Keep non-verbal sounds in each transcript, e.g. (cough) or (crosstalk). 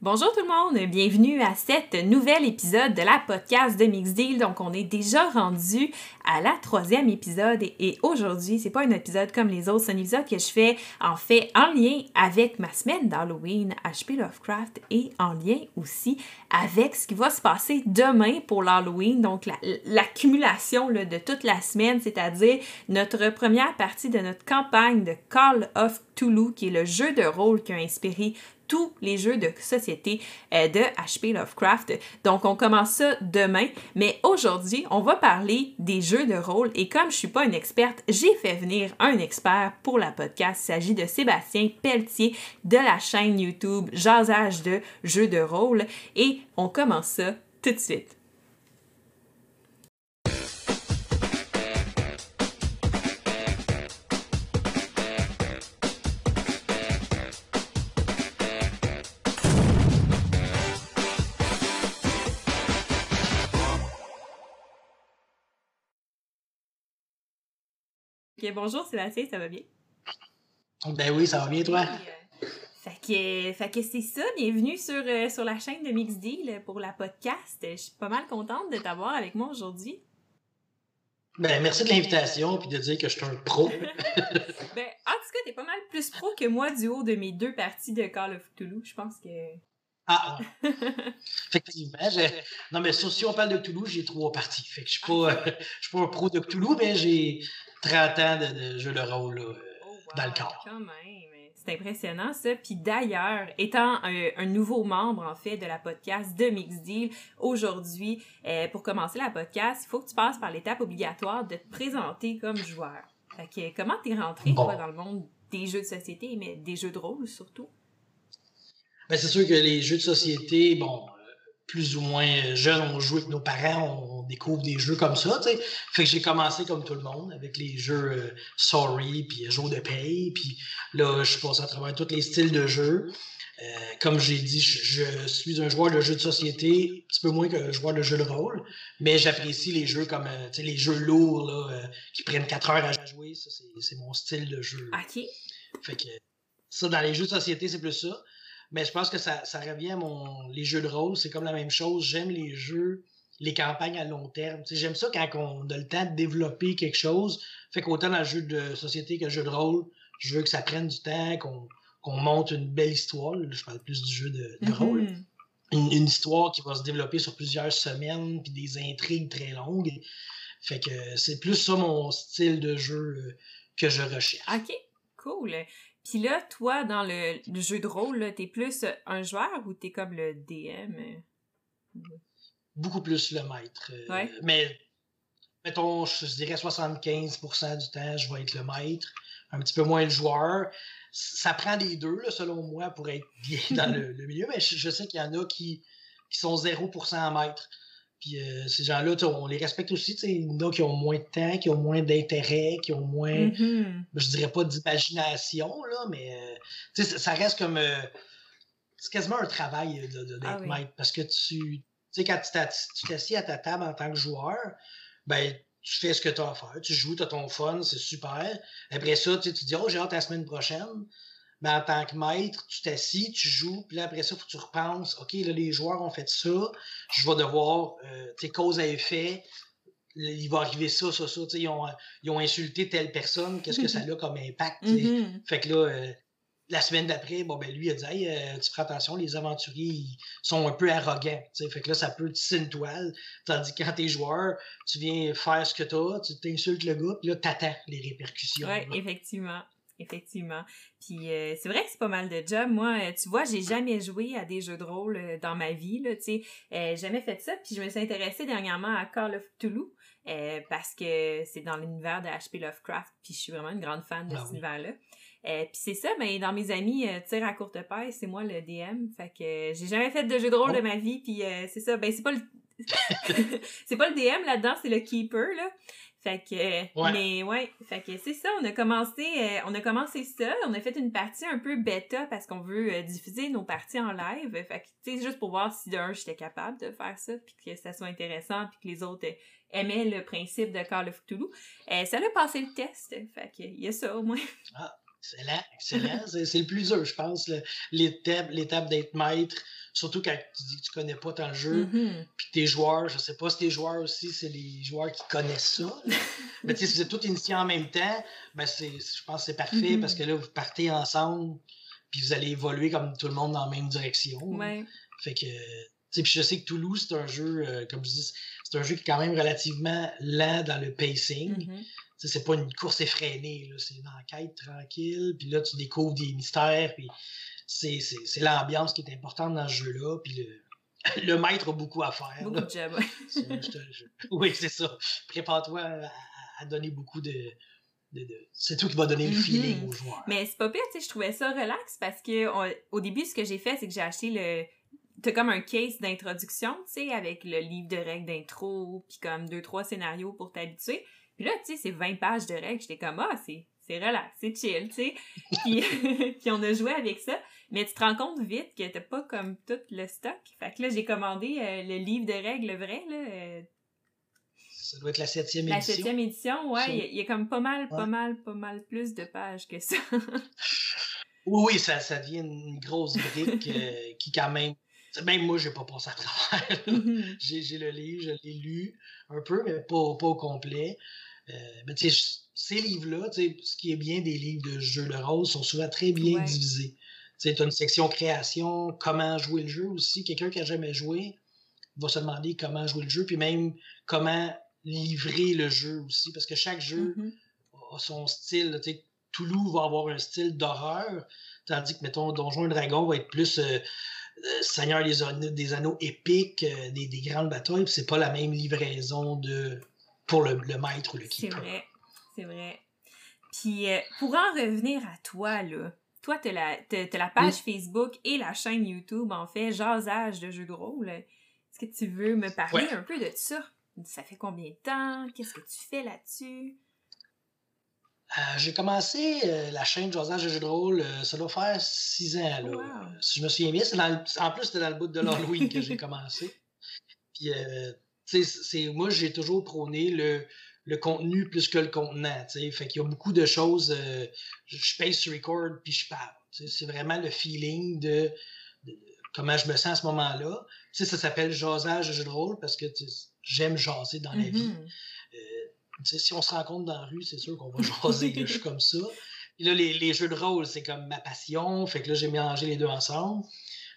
Bonjour tout le monde, bienvenue à cet nouvel épisode de la podcast de Mix Deal. Donc on est déjà rendu à la troisième épisode et, aujourd'hui c'est pas un épisode comme les autres, c'est un épisode que je fais en fait en lien avec ma semaine d'Halloween HP Lovecraft et en lien aussi avec ce qui va se passer demain pour l'Halloween. Donc l'accumulation de toute la semaine, c'est-à-dire notre première partie de notre campagne de Call of Toulouse qui est le jeu de rôle qui a inspiré tous les jeux de société euh, de HP Lovecraft. Donc, on commence ça demain, mais aujourd'hui, on va parler des jeux de rôle et comme je suis pas une experte, j'ai fait venir un expert pour la podcast. Il s'agit de Sébastien Pelletier de la chaîne YouTube Jasage de jeux de rôle et on commence ça tout de suite. Bonjour Sébastien, ça va bien? Ben oui, ça va bien toi? Euh, fait que, c'est ça, bienvenue sur, euh, sur la chaîne de Mix Deal pour la podcast. Je suis pas mal contente de t'avoir avec moi aujourd'hui. Ben, merci de l'invitation puis de dire que je suis un pro. (laughs) ben, en tout cas, t'es pas mal plus pro que moi du haut de mes deux parties de Call of Toulouse. Je pense que. Ah, effectivement. Non, mais si on parle de Toulouse, j'ai trois parties. Fait que je suis pas, suis pas un pro de Toulouse, mais j'ai 30 ans de, jeu de rôle oh, dans le corps. Quand même. C'est impressionnant ça. Puis d'ailleurs, étant un, nouveau membre en fait de la podcast de Mix Deal, aujourd'hui, euh, pour commencer la podcast, il faut que tu passes par l'étape obligatoire de te présenter comme joueur. Fait que, comment t'es rentré toi dans le monde des jeux de société, mais des jeux de rôle surtout? Ben, c'est sûr que les jeux de société, bon, plus ou moins jeunes, on joue avec nos parents, on découvre des jeux comme ça. Fait que j'ai commencé comme tout le monde avec les jeux euh, Sorry, puis Jour de paye, puis là, je passe à travers tous les styles de jeux. Euh, comme j'ai dit, je, suis un joueur de jeux de société, un petit peu moins qu'un joueur de jeux de rôle, mais j'apprécie les jeux comme euh, les jeux lourds là, qui prennent 4 heures à jouer. Ça, c'est mon style de jeu. OK. Fait que ça, dans les jeux de société, c'est plus ça. Mais je pense que ça, ça revient à mon. Les jeux de rôle, c'est comme la même chose. J'aime les jeux, les campagnes à long terme. J'aime ça quand on a le temps de développer quelque chose. Fait qu'autant dans le jeu de société que le jeu de rôle, je veux que ça prenne du temps, qu'on monte une belle histoire. je parle plus du jeu de, mm-hmm. rôle. Une, histoire qui va se développer sur plusieurs semaines, puis des intrigues très longues. Fait que c'est plus ça mon style de jeu euh, que je recherche. OK, cool. Puis là, toi, dans le, jeu de rôle, t'es plus un joueur ou t'es comme le DM? Beaucoup plus le maître. Euh, mais, mettons, je dirais 75% du temps, je vais être le maître, un petit peu moins le joueur. Ça prend les deux, selon moi, pour être bien dans le, (laughs) milieu, mais je, sais qu'il y en a qui, qui sont 0% maître. Puis euh, ces gens-là, on les respecte aussi. A qui ont moins de temps, qui ont moins d'intérêt, qui ont moins, mm-hmm. je dirais pas d'imagination, là, mais euh, ça, reste comme. Euh, c'est quasiment un travail d'être ah maître. Parce que tu. sais, quand tu t'assieds à ta table en tant que joueur, ben, tu fais ce que tu as à faire. Tu joues, tu as ton fun, c'est super. Après ça, tu te dis, oh, j'ai hâte la semaine prochaine mais en tant que maître, tu t'assis, tu joues, puis là, après ça, faut que tu repenses, OK, là, les joueurs ont fait ça, je vais devoir, euh, tu sais, cause à effet, il va arriver ça, ça, ça, ils ont, ils ont insulté telle personne, qu'est-ce que ça (laughs) a comme impact, mm-hmm. Fait que là, euh, la semaine d'après, bon, ben, lui, il a dit, hey, euh, tu feras attention, les aventuriers, ils sont un peu arrogants, fait que là, ça peut tisser une toile, tandis que quand t'es joueur, tu viens faire ce que t'as, tu t'insultes le gars, puis là, t'attends les répercussions. Oui, effectivement effectivement. Puis euh, c'est vrai que c'est pas mal de job. Moi, euh, tu vois, j'ai jamais joué à des jeux de rôle euh, dans ma vie, là, tu sais. jamais fait ça. Puis je me suis intéressée dernièrement à Call of Toulouse parce que c'est dans l'univers de HP Lovecraft. Puis je suis vraiment une grande fan de ah cet univers-là. puis c'est ça, mais dans mes amis, tir à courte paille, c'est moi le DM. Fait que j'ai jamais fait de jeu de rôle de oh. ma vie. Puis c'est ça, ben c'est pas le... (laughs) c'est pas le DM là-dedans, c'est le keeper, là. Fait que, mais ouais, fait que c'est ça, on a commencé, euh, on a commencé ça, on a fait une partie un peu bêta parce qu'on veut euh, diffuser nos parties en live. Fait que, tu sais, juste pour voir si d'un, j'étais capable de faire ça, puis que ça soit intéressant, puis que les autres aimaient le principe de Call of Cthulhu. Euh, ça a passé le test, fait que, il y a ça au moins. Ah. Excellent, excellent. c'est le plus dur, je pense, l'étape d'être maître, surtout quand tu dis que tu connais pas ton jeu, mm-hmm. puis tes joueurs, je sais pas si tes joueurs aussi, c'est les joueurs qui connaissent ça. (laughs) Mais si vous êtes tous initiés en même temps, ben je pense que c'est parfait parce mm-hmm. que là, vous partez ensemble, puis vous allez évoluer comme tout le monde dans la même direction. Ouais. Fait que, puis je sais que Toulouse, c'est un jeu, euh, comme je dis, c'est un jeu qui est quand même relativement lent dans le pacing. Mm-hmm. C'est pas une course effrénée, c'est une enquête tranquille, puis là, tu découvres des mystères, puis c'est l'ambiance qui est importante dans ce jeu-là, puis le, (laughs) le maître a beaucoup à faire. Beaucoup de (laughs) job, oui, c'est ça. Prépare-toi à, donner beaucoup de, c'est toi qui vas donner le mm-hmm. feeling aux joueurs. Mais c'est pas pire, tu sais, je trouvais ça relax parce que au début, ce que j'ai fait, c'est que j'ai acheté le. T'as comme un case d'introduction, tu sais, avec le livre de règles d'intro, puis comme deux, trois scénarios pour t'habituer. Puis là, tu sais, c'est 20 pages de règles. J'étais comme, ah, c'est, c'est relax, c'est chill, tu sais. (laughs) puis, (laughs) puis on a joué avec ça. Mais tu te rends compte vite que t'as pas comme tout le stock. Fait que là, j'ai commandé euh, le livre de règles vrai, là. Euh, ça doit être la septième édition. La septième édition, ouais. Il y, a comme pas mal, pas mal, pas mal plus de pages que ça. (laughs) oui, ça, ça devient une grosse brique euh, qui, quand même. Même moi, j'ai pas pensé à travers. Mm-hmm. j'ai le livre, je l'ai lu un peu, mais pas, pas au complet. Euh, mais tu sais, ces livres-là, ce qui est bien des livres de jeux de rôle, sont souvent très bien divisés. Tu as une section création, comment jouer le jeu aussi. Quelqu'un qui a jamais joué va se demander comment jouer le jeu, puis même comment livrer le jeu aussi, parce que chaque jeu mm-hmm. a son style. Tu sais, Toulouse va avoir un style d'horreur, tandis que, mettons, Donjon et Dragon va être plus euh, euh, Seigneur des, anneaux, des anneaux épiques, des, des, grandes batailles, puis c'est pas la même livraison de pour le, maître ou le keeper. C'est vrai, c'est vrai. Puis euh, pour en revenir à toi, là, toi, t'as la, la page Facebook et la chaîne YouTube, en fait, Jasage de jeux de rôle. Est-ce que tu veux me parler un peu de ça? Ça fait combien de temps? Qu'est-ce que tu fais là-dessus? Euh, j'ai commencé euh, la chaîne Jasage de jeux de rôle, ça doit faire six ans. Là. Si je me souviens bien, en plus, c'était dans le bout de l'Halloween que j'ai (laughs) commencé. Puis c'est moi j'ai toujours prôné le, le contenu plus que le contenant. T'sais. Fait qu'il y a beaucoup de choses. Euh, je sur record puis je parle. C'est vraiment le feeling de, comment je me sens à ce moment-là. ça s'appelle jasage de jeu de rôle parce que j'aime jaser dans la vie. Mm-hmm. Euh, si on se rencontre dans la rue, c'est sûr qu'on va jaser. je suis comme ça. Puis là, les, les jeux de rôle, c'est comme ma passion. Fait que là, j'ai mélangé les deux ensemble.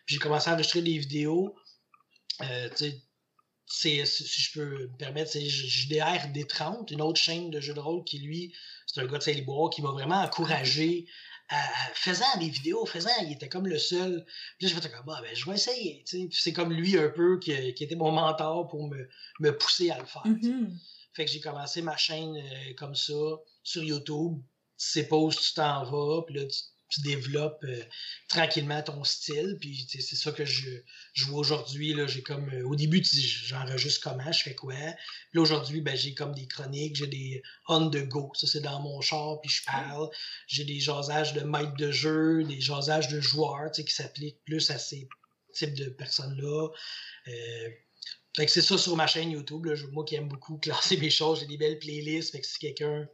Puis j'ai commencé à enregistrer des vidéos. Euh, c'est, si je peux me permettre, c'est JDR D30, une autre chaîne de jeux de rôle qui, lui, c'est un gars de Saint-Liboire qui m'a vraiment encouragé à, faisant des vidéos, faisant, il était comme le seul. Puis là, j'ai fait comme, ah, ben, je vais essayer. c'est comme lui un peu qui, qui, était mon mentor pour me, me pousser à le faire. Mm-hmm. Fait que j'ai commencé ma chaîne euh, comme ça sur YouTube. Tu sais pas où tu t'en vas, puis là, tu tu développes euh, tranquillement ton style. Puis c'est ça que je, je vois aujourd'hui. J'ai comme euh, au début, j'enregistre comment, je fais quoi? Puis aujourd'hui, ben, j'ai comme des chroniques, j'ai des on the go. Ça, c'est dans mon char, puis je parle. J'ai des jasages de maître de jeu, des jasages de joueurs qui s'appliquent plus à ces types de personnes-là. Euh, fait que c'est ça sur ma chaîne YouTube. moi qui aime beaucoup (laughs) classer mes choses, j'ai des belles playlists. Fait que si quelqu'un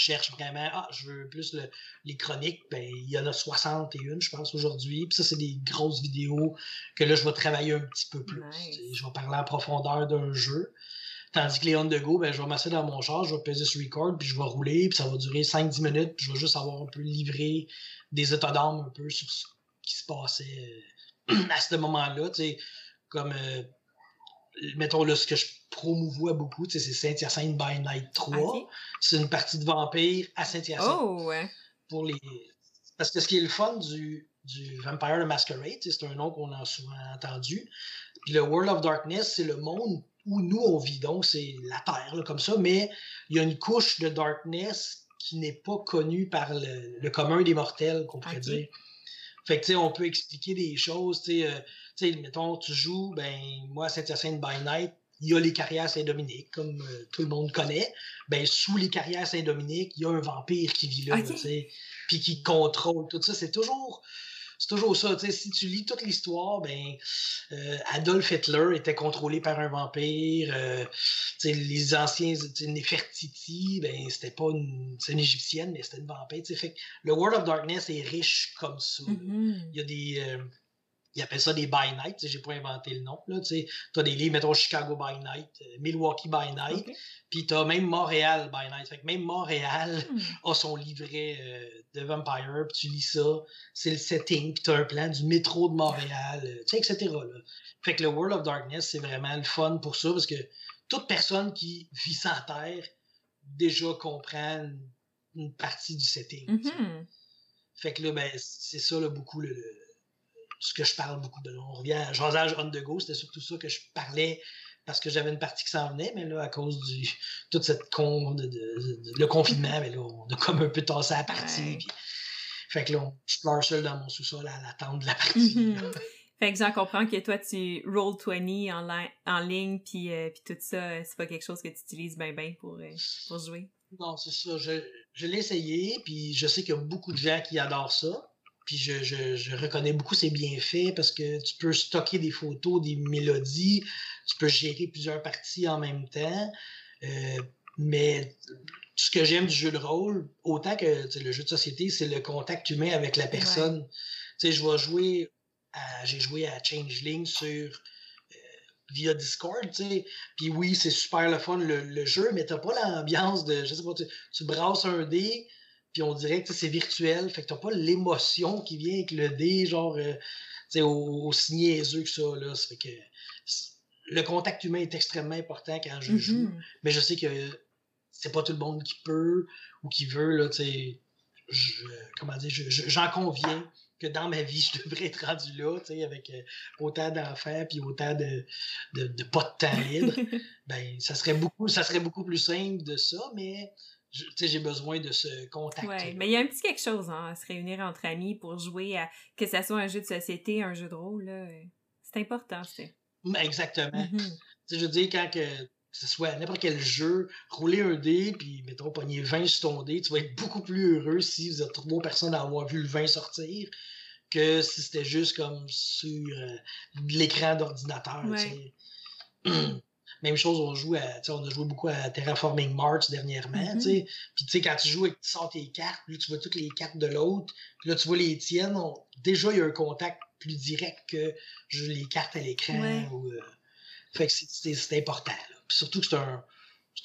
cherche vraiment, ah, je veux plus les chroniques, ben, il y en a 61, je pense, aujourd'hui. Puis ça, c'est des grosses vidéos que là, je vais travailler un petit peu plus. Je vais parler en profondeur d'un jeu. Tandis que les on the go, ben, je vais m'asseoir dans mon char, je vais peser sur record, puis je vais rouler, puis ça va durer 5-10 minutes, puis je vais juste avoir un peu livré des états d'âme un peu sur ce qui se passait euh, (clears throat) à ce moment-là. Comme, euh, mettons là, ce que je promouvois beaucoup, c'est Saint-Hyacinthe by Night 3. C'est une partie de vampire à Saint-Hyacinthe. Oh, ouais. Pour les... Parce que ce qui est le fun du, du Vampire the Masquerade, c'est un nom qu'on a souvent entendu. Puis le World of Darkness, c'est le monde où nous on vit, donc c'est la Terre, comme ça, mais il y a une couche de darkness qui n'est pas connue par le, commun des mortels, qu'on pourrait dire. Fait que, tu sais, on peut expliquer des choses, tu sais, euh, mettons, tu joues, ben, moi, Saint-Hyacinthe by Night, il y a les carrières Saint-Dominique, comme euh, tout le monde connaît. Ben, sous les carrières Saint-Dominique, il y a un vampire qui vit là, puis qui contrôle tout ça. C'est toujours, c'est toujours ça. Si tu lis toute l'histoire, ben euh, Adolf Hitler était contrôlé par un vampire. Euh, les anciens Nefertiti, ben c'était pas une, une égyptienne, mais c'était une vampire. Fait le World of Darkness est riche comme ça. Mm-hmm. Il y a des euh, ils appellent ça des by night, j'ai pas inventé le nom. Tu as des livres, mettons Chicago by night, euh, Milwaukee by night, puis tu as même Montréal by night. Fait que même Montréal hmm. (laughs) a son livret euh, de Vampire, puis tu lis ça, c'est le setting, puis tu as un plan du métro de Montréal, euh, etc. Là. Fait que le World of Darkness, c'est vraiment le fun pour ça, parce que toute personne qui vit sans terre déjà comprend une, partie du setting. Mm-hmm. Fait que là, ben, c'est ça là, beaucoup le ce que je parle beaucoup de. On revient à Jasage on the go, c'était surtout ça que je parlais parce que j'avais une partie qui s'en venait, mais là, à cause du toute cette con, de, le confinement, mais là, on a comme un peu tassé la partie. fait que là, je pleure seul dans mon sous-sol à l'attente de la partie. Mhm. (laughs) Fait que j'en comprends que toi, tu roll 20 en, en ligne, puis, euh, puis tout ça, c'est pas quelque chose que tu utilises bien bien pour, euh, pour jouer? Non, c'est ça. Je, je l'ai essayé, puis je sais qu'il y a beaucoup de gens qui adorent ça. Puis je, je, reconnais beaucoup ses bienfaits parce que tu peux stocker des photos, des mélodies, tu peux gérer plusieurs parties en même temps. Euh, mais ce que j'aime du jeu de rôle, autant que le jeu de société, c'est le contact humain avec la personne. Tu sais, je vais jouer à, j'ai joué à Changeling sur euh, via Discord, tu sais. Puis oui, c'est super le fun le, jeu, mais t'as pas l'ambiance de, je sais pas, tu, tu brasses un dé, puis on dirait que c'est virtuel, fait que t'as pas l'émotion qui vient avec le dé, genre, euh, tu sais, aussi niaiseux que ça, là. Ça fait que le contact humain est extrêmement important quand je joue, mm-hmm. mais je sais que c'est pas tout le monde qui peut ou qui veut, là, tu sais, comment dire, j'en conviens que dans ma vie, (laughs) je devrais être rendu là, tu sais, avec euh, autant d'enfants puis autant de, de, de, pas de temps libre. (laughs) ben, ça serait beaucoup, ça serait beaucoup plus simple de ça, mais j'ai besoin de ce contact. Oui, mais il y a un petit quelque chose hein, à se réunir entre amis pour jouer à que ce soit un jeu de société, un jeu de rôle. C'est important, c'est. Exactement. Mm-hmm. Je veux dire, quand que, ce soit n'importe quel jeu, rouler un dé, puis mettons, pogner 20 sur ton dé, tu vas être beaucoup plus heureux si vous êtes trop personnes à avoir vu le 20 sortir que si c'était juste comme sur euh, l'écran d'ordinateur. (clears throat) Même chose, on joue à, on a joué beaucoup à Terraforming Mars dernièrement, mm-hmm. Puis tu sais, quand tu joues et que tu sors tes cartes, puis tu vois toutes les cartes de l'autre, puis là tu vois les tiennes, déjà il y a un contact plus direct que les cartes à l'écran. Euh, fait que c'est important. surtout que c'est un,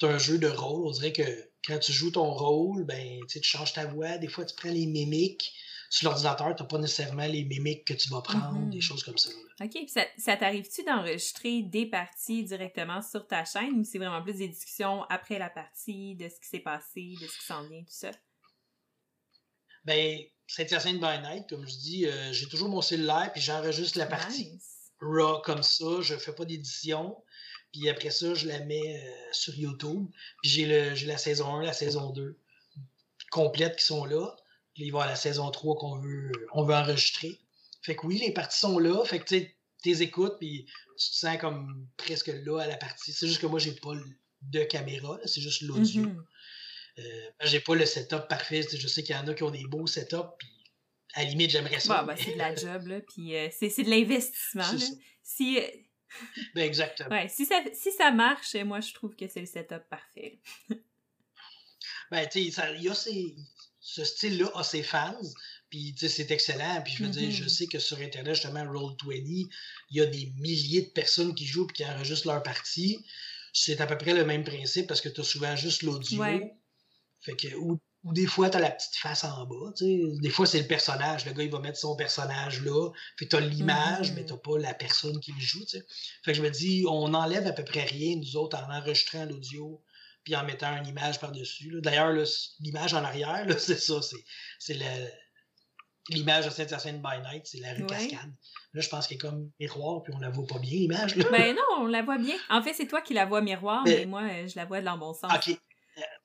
un jeu de rôle. On dirait que quand tu joues ton rôle, ben, tu changes ta voix, des fois tu prends les mimiques sur l'ordinateur, tu n'as pas nécessairement les mimiques que tu vas prendre, des mm-hmm. choses comme ça. OK. ça, ça t'arrive-tu d'enregistrer des parties directement sur ta chaîne ou c'est vraiment plus des discussions après la partie, de ce qui s'est passé, de ce qui s'en vient, tout ça? Ben, Saint-Hyacinthe by Night, comme je dis, euh, j'ai toujours mon cellulaire puis j'enregistre la partie raw comme ça. Je fais pas d'édition. Puis après ça, je la mets euh, sur YouTube. Puis j'ai la saison 1, la saison 2 complètes qui sont là. Il va avoir la saison 3 qu'on veut, on veut enregistrer. Fait que oui, les parties sont là. Fait que tu les écoutes, puis tu te sens comme presque là à la partie. C'est juste que moi, j'ai pas de caméra, c'est juste l'audio. Mm-hmm. Euh, j'ai pas le setup parfait. Je sais qu'il y en a qui ont des beaux setups, puis à la limite, j'aimerais ça. Bah, c'est de la job, là, puis euh, c'est, de (laughs) l'investissement. Si, euh, ben, exactement. Ouais, si, ça, si ça marche, moi, je trouve que c'est le setup parfait. ben, tu sais, il y a ces, ce style-là a ses fans, puis c'est excellent. Puis je veux dire, je mm-hmm. sais que sur Internet, justement, Roll20, il y a des milliers de personnes qui jouent et qui enregistrent leur partie. C'est à peu près le même principe parce que tu as souvent juste l'audio. Fait que, ou, des fois, tu as la petite face en bas. Des fois, c'est le personnage. Le gars, il va mettre son personnage là. Fait que tu as l'image, mais mm-hmm. tu pas la personne qui le joue. Fait que je me dis, on enlève à peu près rien, nous autres, en enregistrant l'audio puis en mettant une image par-dessus. D'ailleurs, l'image en arrière, (laughs) c'est ça, c'est l'image de saint hyacinthe by Night, c'est la rue Cascade. Là, je pense qu'elle est comme miroir, puis on la voit pas bien, l'image. Ben (laughs) non, on la voit bien. En fait, c'est toi qui la vois miroir, mais, moi, euh, je la vois bon sens. OK.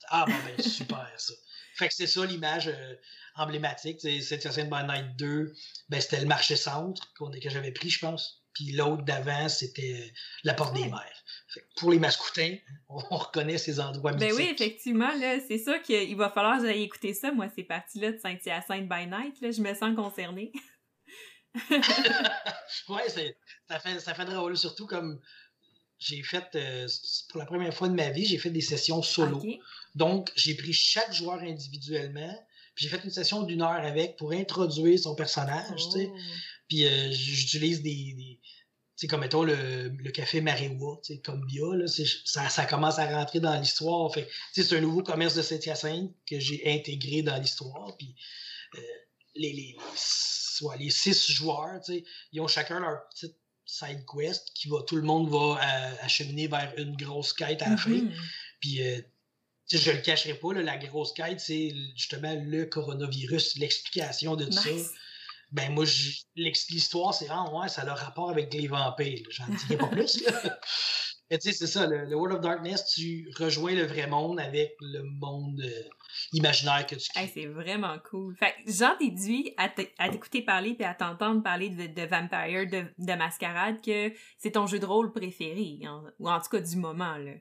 Ah, bon, ben, (laughs) super, ça. Fait que c'est ça l'image euh, emblématique. saint hyacinthe by Night 2, ben, c'était le marché centre que j'avais pris, je pense. Puis l'autre d'avant, c'était la porte des mers pour les mascoutins, (laughs) on, reconnaît ces endroits mythiques. Ben oui, effectivement, là, c'est sûr qu'il va falloir que j'aille écouter ça, moi, ces parties-là de Saint-Hyacinthe by Night, là, je me sens concernée. (laughs) ouais, ça fait, ça fait drôle, surtout comme j'ai fait, euh, pour la première fois de ma vie, j'ai fait des sessions solo. Donc, j'ai pris chaque joueur individuellement, puis j'ai fait une session d'une heure avec pour introduire son personnage, tu sais. Oh. Puis euh, j'utilise des, sais, comme mettons le, le café Maréwa, comme Bia, là, ça, ça commence à rentrer dans l'histoire. Fait c'est un nouveau commerce de Saint-Hyacinthe que j'ai intégré dans l'histoire. Puis euh, les, les, soit les six joueurs, ils ont chacun leur petite side quest qui va, tout le monde va euh, acheminer vers une grosse quête à la fin. Mm-hmm. Puis, euh, je le cacherai pas, la grosse quête, c'est justement le coronavirus, l'explication de tout ça. Ben, moi, l'histoire, c'est vraiment, ouais, ça a le rapport avec les vampires. J'en dirai pas (laughs) plus. Mais tu sais, c'est ça, le, World of Darkness, tu rejoins le vrai monde avec le monde euh, imaginaire que tu crées. c'est vraiment cool. Fait j'en déduis à t'écouter parler et à t'entendre parler de, de Vampire, de, de, Mascarade, que c'est ton jeu de rôle préféré, ou en tout cas du moment, là.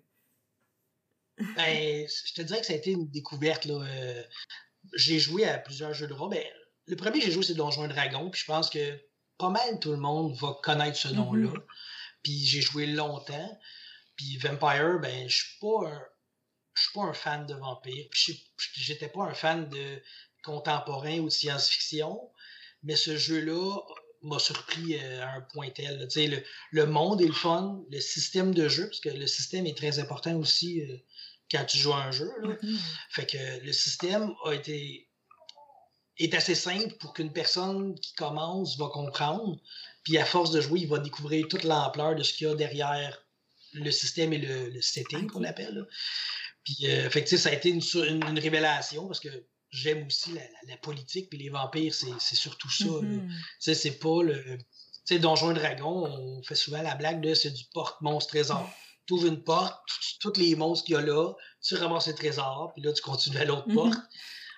ben, je te dirais que ça a été une découverte, là. Euh, j'ai joué à plusieurs jeux de rôle. Ben, le premier que j'ai joué, c'est Donjons Dragon, puis je pense que pas mal tout le monde va connaître ce nom-là. Mm-hmm. Puis j'ai joué longtemps. Puis Vampire, ben, je suis pas un, je suis pas un fan de vampires. Puis j'étais pas un fan de contemporain ou de science-fiction. Mais ce jeu-là m'a surpris euh, à un point tel. Tu sais, le, le, monde est le fun, le système de jeu, parce que le système est très important aussi euh, quand tu joues à un jeu. Là. Mm-hmm. Fait que le système a été est assez simple pour qu'une personne qui commence va comprendre. Puis à force de jouer, il va découvrir toute l'ampleur de ce qu'il y a derrière le système et le, setting qu'on appelle. Puis, euh, fait que, ça a été une, une, révélation parce que j'aime aussi la, politique, puis les vampires, c'est surtout ça. Sais, c'est pas le. Tu sais, Donjon et Dragon, on fait souvent la blague de c'est du porte-monstre-trésor. (laughs) Tu ouvres une porte, tous les monstres qu'il y a là, tu ramasses le trésor, puis là, tu continues à l'autre mm-hmm. porte.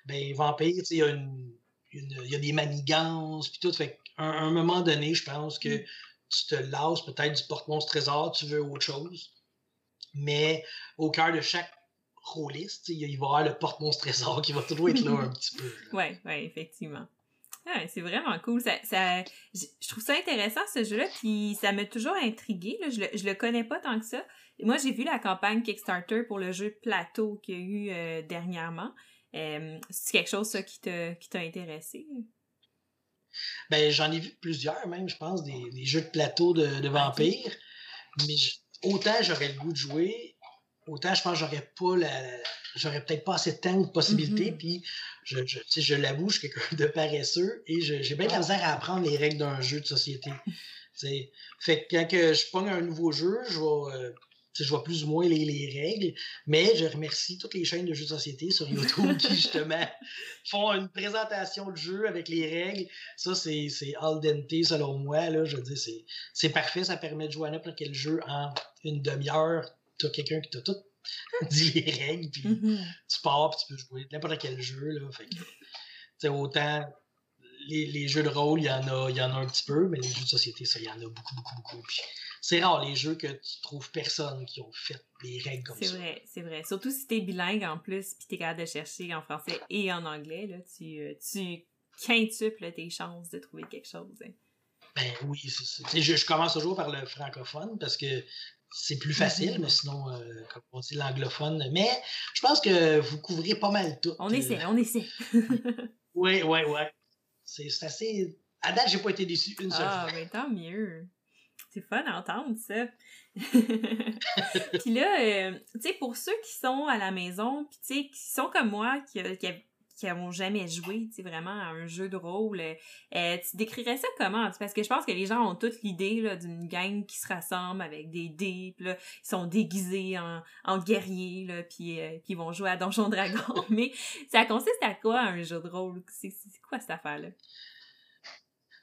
Ben, vampire, il y une, y a des manigances, puis tout. Fait qu'à un, un moment donné, je pense que mm tu te lasses peut-être du porte-monstre trésor, tu veux autre chose. Mais au cœur de chaque rôliste, il va y avoir le porte-monstre trésor qui va toujours être là un (laughs) petit peu. Oui, ouais, effectivement. Ouais, c'est vraiment cool. Ça, ça, je trouve ça intéressant, ce jeu-là, puis ça m'a toujours intrigué. Je, le, je le connais pas tant que ça. Moi, j'ai vu la campagne Kickstarter pour le jeu Plateau qu'il y a eu euh, dernièrement. Euh, c'est quelque chose, ça, qui t'a qui intéressé? Ben, j'en ai vu plusieurs, même, je pense, des, jeux de plateau de, de vampires. Mais autant j'aurais le goût de jouer, autant je pense que j'aurais pas la, j'aurais peut-être pas assez de temps ou de possibilités. Mm-hmm. Puis, je, je, je l'avoue, je suis quelqu'un de paresseux et j'ai bien de la misère à apprendre les règles d'un jeu de société. fait que quand que je pogne un nouveau jeu, je vais. Euh, je vois plus ou moins les, les, règles, mais je remercie toutes les chaînes de jeux de société sur YouTube (laughs) qui, justement, font une présentation de jeu avec les règles. Ça, c'est al dente, selon moi. Là, je veux dire, c'est parfait. Ça permet de jouer à n'importe quel jeu en une demi-heure. Tu as quelqu'un qui t'a tout (laughs) dit les règles, puis mm-hmm. tu pars, puis tu peux jouer n'importe quel jeu. Là, fait autant les, les, jeux de rôle, il y, en a, il y en a un petit peu, mais les jeux de société, ça, il y en a beaucoup, beaucoup, beaucoup. Puis c'est rare les jeux que tu trouves personne qui ont fait des règles comme ça. C'est vrai, c'est vrai. Surtout si t'es bilingue en plus, puis t'es capable de chercher en français et en anglais, là, tu, euh, tu quintuples tes chances de trouver quelque chose. Hein. Ben oui, c'est Je, je, commence toujours par le francophone parce que c'est plus facile, mm-hmm. mais sinon, euh, comme on dit, l'anglophone. Mais je pense que vous couvrez pas mal tout. On essaie, on essaie. oui, oui, oui. C'est assez. À date, j'ai pas été déçu une seule ah, fois. Ah, ben tant mieux. C'est fun d'entendre ça. (laughs) puis là, euh, tu sais, pour ceux qui sont à la maison, puis tu sais, qui sont comme moi, qui, qui, qui n'ont jamais joué, vraiment à un jeu de rôle, euh, tu décrirais ça comment? Parce que je pense que les gens ont toute l'idée d'une gang qui se rassemble avec des dés, ils sont déguisés en, en guerriers, là, puis euh, qui vont jouer à Donjon Dragon. (laughs) Mais ça consiste à quoi un jeu de rôle? C'est quoi cette affaire-là?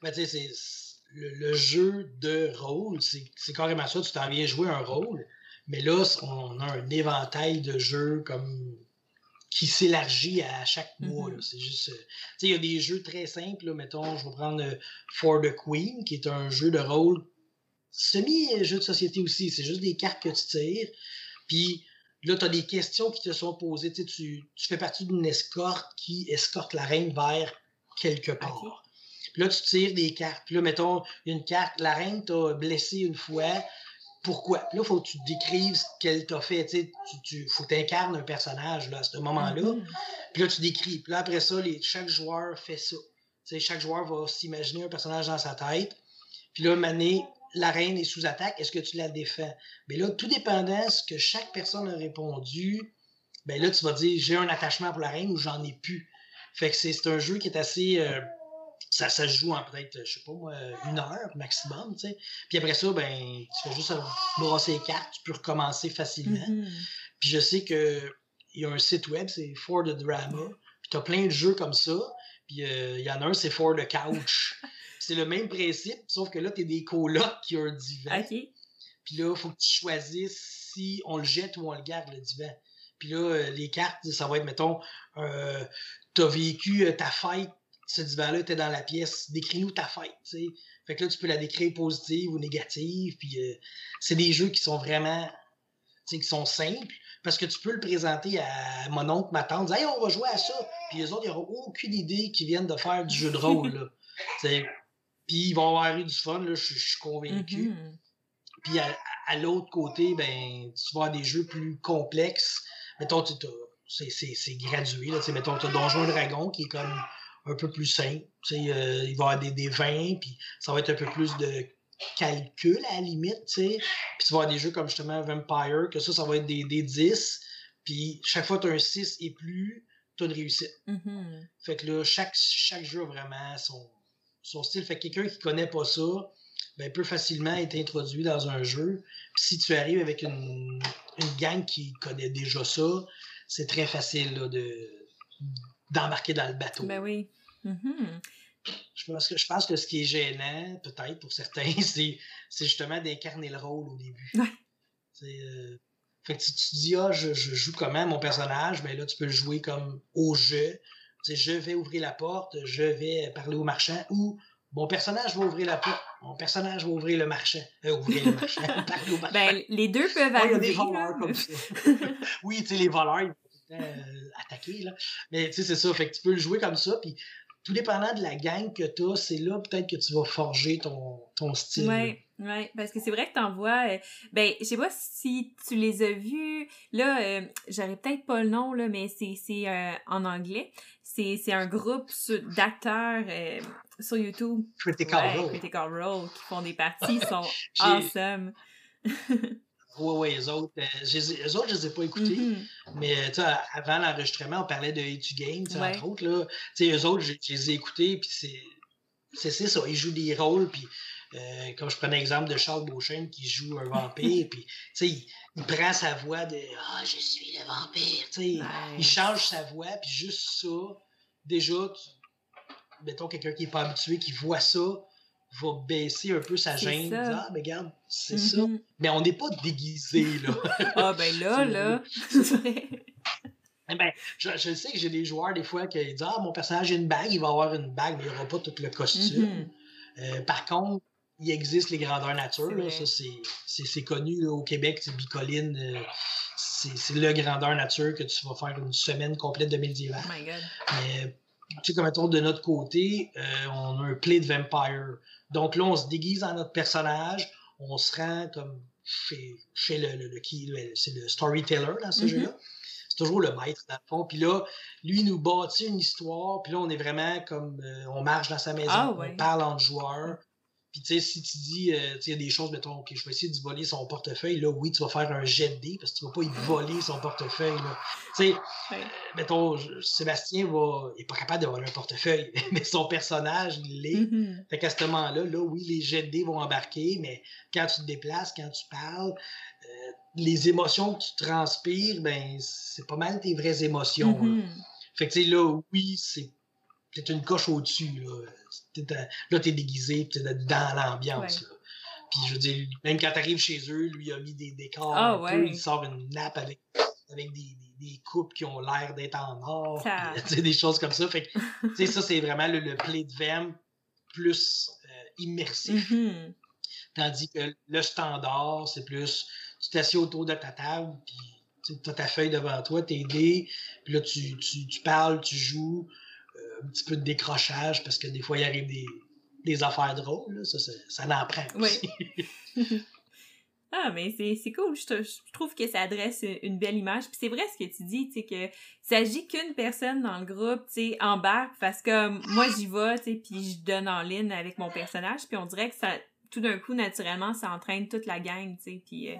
Ben, tu sais, c'est le, jeu de rôle, c'est carrément ça, tu t'en viens jouer un rôle, mais là, on a un éventail de jeux comme qui s'élargit à chaque mois. Mm-hmm. C'est juste. Euh, il y a des jeux très simples, mettons, je vais prendre euh, For the Queen, qui est un jeu de rôle semi-jeu de société aussi. C'est juste des cartes que tu tires. Puis là, tu as des questions qui te sont posées. Tu, tu fais partie d'une escorte qui escorte la reine vers quelque part. Puis là, tu tires des cartes. Puis là, mettons, une carte, la reine t'a blessé une fois. Pourquoi? Puis là, il faut que tu décrives ce qu'elle t'a fait. Tu, tu, faut que tu incarnes un personnage là, à ce moment-là. Mm-hmm. Puis là, tu décris. Puis là, après ça, les, chaque joueur fait ça. chaque joueur va s'imaginer un personnage dans sa tête. Puis là, Mané, la reine est sous attaque, est-ce que tu la défends? Mais là, tout dépendant de ce que chaque personne a répondu, ben là, tu vas dire j'ai un attachement pour la reine ou j'en ai plus. Fait que c'est un jeu qui est assez. Euh, ça, ça se joue en peut-être, je sais pas moi, une heure maximum, tu sais. Puis après ça, ben, tu fais juste brasser les cartes, tu peux recommencer facilement. Mm-hmm. Puis je sais que il y a un site web, c'est For the Drama. Puis t'as plein de jeux comme ça. Puis euh, il y en a un, c'est For the Couch. (laughs) c'est le même principe, sauf que là, tu es des colocs qui ont un divan. Puis là, il faut que tu choisisses si on le jette ou on le garde, le divan. Puis là, euh, les cartes, ça va être, mettons, euh, tu as vécu euh, ta fête, ce divan-là était dans la pièce, décris-nous ta fête. Fait que là, tu peux la décrire positive ou négative, puis c'est des jeux qui sont vraiment, qui sont simples, parce que tu peux le présenter à mon oncle, ma tante, hey, on va jouer à ça, puis les autres, ils n'auront aucune idée qu'ils viennent de faire du jeu de rôle. Puis ils vont avoir eu du fun, là, je, suis convaincu. Mm-hmm. Puis à, l'autre côté, ben, tu vas avoir des jeux plus complexes. Mettons, c'est gradué. Là, mettons, tu as Donjon Dragon qui est comme un peu plus simple. Euh, il va y avoir des, des 20, puis ça va être un peu plus de calcul à la limite. Puis tu vas avoir des jeux comme justement Vampire, que ça, ça va être des, des 10. Puis chaque fois que tu as un 6 et plus, tu as une réussite. Mm-hmm. Fait que là, chaque, chaque jeu a vraiment son, son style. Fait que quelqu'un qui connaît pas ça, ben, peut facilement être introduit dans un jeu. Puis si tu arrives avec une, une gang qui connaît déjà ça, c'est très facile là, de d'embarquer dans le bateau. Ben oui. Mm-hmm. je, pense que, je pense que ce qui est gênant, peut-être pour certains, (laughs) c'est, justement d'incarner le rôle au début. Ouais. Euh, fait que tu, te dis, ah, je, je, joue comment mon personnage, mais ben là, tu peux le jouer comme au jeu je vais ouvrir la porte, je vais parler au marchand ou mon personnage va ouvrir la porte, mon personnage va ouvrir le marchand. Euh, ouvrir le marchand, (laughs) parler au marchand. Ben, les deux peuvent arriver. Il y a des voleurs comme ça. (laughs) oui, tu sais, les voleurs, ils euh, attaquer, là. Mais tu sais, c'est ça. Fait que tu peux le jouer comme ça, puis tout dépendant de la gang que tu as, c'est là peut-être que tu vas forger ton, ton style. Oui, ouais, parce que c'est vrai que t'en vois. Euh, ben, je sais pas si tu les as vus. Là, euh, j'aurais peut-être pas le nom, là, mais c'est euh, en anglais. C'est un groupe d'acteurs sur YouTube. Critical Role. Critical Role, qui font des parties, ils sont (laughs) awesome. (laughs) Oui, oui, les autres, euh, les autres, je ne les ai pas écoutés. Mm-hmm. Mais avant l'enregistrement, on parlait de A2 Game, entre autres. Là. eux autres, je, les ai écoutés, puis c'est ça. Ils jouent des rôles, puis euh, comme je prends l'exemple de Charles Beauchesne qui joue un vampire, (laughs) puis il, il prend sa voix de Ah, je suis le vampire. Nice. Il change sa voix, puis juste ça, déjà, mettons quelqu'un qui n'est pas habitué, qui voit ça, va baisser un peu sa gêne. ah, mais regarde, c'est ça. Mm-hmm. Mais on n'est pas déguisé, là. (laughs) ah, ben là, là. (laughs) Eh ben, je, je, sais que j'ai des joueurs, des fois, qui disent Ah, mon personnage a une bague, il va avoir une bague, mais il n'y aura pas tout le costume. Mm-hmm. euh, par contre, il existe les grandeurs nature. Là, ça, c'est connu au Québec, c'est Bicoline. Euh, c'est le grandeur nature que tu vas faire une semaine complète de médiéval. Oh my God. Mais, tu sais, comme mettons, de notre côté, euh, on a un play de vampire. Donc là, on se déguise en notre personnage, on se rend comme chez, chez le, le, qui, c'est le storyteller dans ce mm-hmm. jeu-là. C'est toujours le maître, dans le fond. Puis là, lui, il nous bâtit une histoire, puis là, on est vraiment comme, euh, on marche dans sa maison, ah, on parle entre joueurs. Puis, tu sais, si tu dis, euh, tu sais, il y a des choses, mettons, OK, je vais essayer de voler son portefeuille, là, oui, tu vas faire un jet de dés parce que tu vas pas y voler son portefeuille, là. Tu sais, euh, mettons, Sébastien va, il est pas capable de voler un portefeuille, (laughs) mais son personnage, il l'est. Mm-hmm. Fait qu'à ce moment-là, là, oui, les jets de dés vont embarquer, mais quand tu te déplaces, quand tu parles, euh, les émotions que tu transpires, ben, c'est pas mal tes vraies émotions. là. Mm-hmm. Fait que, tu sais, là, oui, c'est peut-être une coche au-dessus, là là, t'es déguisé, t'es dans l'ambiance. Puis je veux dire, même quand t'arrives chez eux, lui il a mis des décors ah, un peu, il sort une nappe avec, avec des, des, coupes qui ont l'air d'être en or, pis, des choses comme ça. Fait que, ça, c'est vraiment le, play de VM plus euh, immersif. Mm-hmm. Tandis que le standard, c'est plus, tu t'assieds autour de ta table, puis tu as ta feuille devant toi, tes dés, puis là, tu, tu, tu parles, tu joues, un petit peu de décrochage parce que des fois, il arrive des, des affaires drôles. Ça, ça, ça en prend aussi. Oui. (laughs) (laughs) Ah, mais c'est cool. Je, je, trouve que ça adresse une belle image. Puis c'est vrai ce que tu dis, tu sais, que s'agit qu'une personne dans le groupe, tu sais, embarque, parce que moi, j'y vais, tu sais, puis je donne en ligne avec mon personnage, puis on dirait que ça, tout d'un coup, naturellement, ça entraîne toute la gang, tu sais, puis, euh,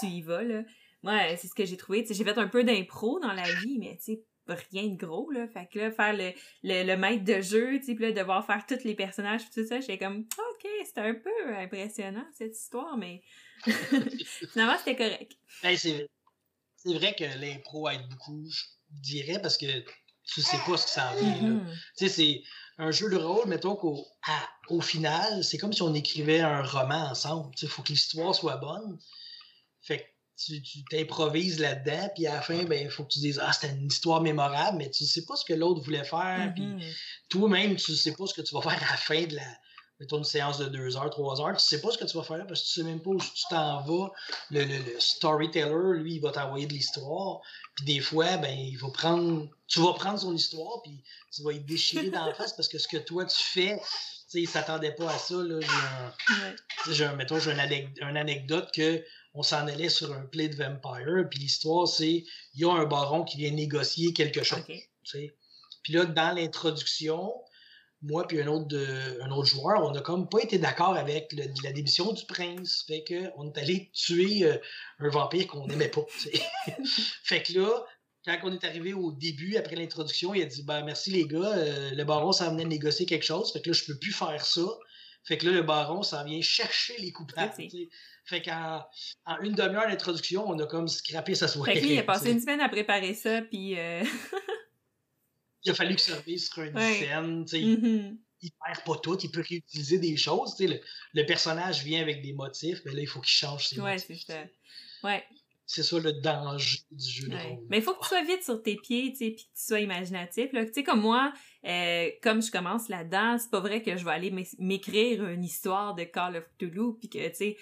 tu y vas, là. Moi, c'est ce que j'ai trouvé, tu sais, j'ai fait un peu d'impro dans la vie, mais, tu sais, rien de gros, là. Fait que là, faire le, le, maître de jeu, tu sais, là, devoir faire tous les personnages, tout ça, j'étais comme, OK, c'était un peu impressionnant, cette histoire, mais (laughs) finalement, c'était correct. c'est vrai que l'impro aide beaucoup, je dirais, parce que tu sais pas ce que ça en vient, mm-hmm. Tu sais, c'est un jeu de rôle, mettons qu'au au final, c'est comme si on écrivait un roman ensemble. Il faut que l'histoire soit bonne. Fait que tu t'improvises là-dedans, puis à la fin, ben, il faut que tu dises Ah, c'était une histoire mémorable, mais tu sais pas ce que l'autre voulait faire, puis mm-hmm. toi-même, tu sais pas ce que tu vas faire à la fin de la. Mettons une séance de deux heures, trois heures, tu sais pas ce que tu vas faire parce que tu sais même pas où tu t'en vas. Le, le, storyteller, lui, il va t'envoyer de l'histoire. Puis des fois, ben, il va prendre. Tu vas prendre son histoire, puis tu vas y déchirer dans la (laughs) face parce que ce que toi tu fais, tu sais, il s'attendait pas à ça. Là. J'ai un, mettons, j'ai une, anecdote que on s'en allait sur un play de Vampire, puis l'histoire, c'est il y a un baron qui vient négocier quelque chose. Puis là, dans l'introduction, moi puis un autre, un autre joueur, on n'a comme pas été d'accord avec la démission du prince. Fait que on est allé tuer euh, un vampire qu'on n'aimait pas. (laughs) fait que là, quand on est arrivé au début, après l'introduction, il a dit ben merci les gars, euh, le baron s'en venait négocier quelque chose. Fait que là, je peux plus faire ça. Fait que là, le baron s'en vient chercher les coupables. Fait qu'en en une demi-heure d'introduction, on a comme scrappé sa soirée. Fait qu'il a (laughs) passé une semaine à préparer ça, puis... Euh, (laughs) il a fallu que ça sur une scène, tu sais. Mm-hmm. Il perd pas tout, il peut réutiliser des choses, tu sais. Le, personnage vient avec des motifs, mais là, il faut qu'il change ses ouais, motifs. c'est ça. Ouais. C'est ça le danger du jeu de rôle. Mais il faut que tu sois vite sur tes pieds, tu sais, puis que tu sois imaginatif. Tu sais, comme moi, euh, comme je commence là-dedans, c'est pas vrai que je vais aller m'écrire une histoire de Call of Cthulhu, puis que, tu sais,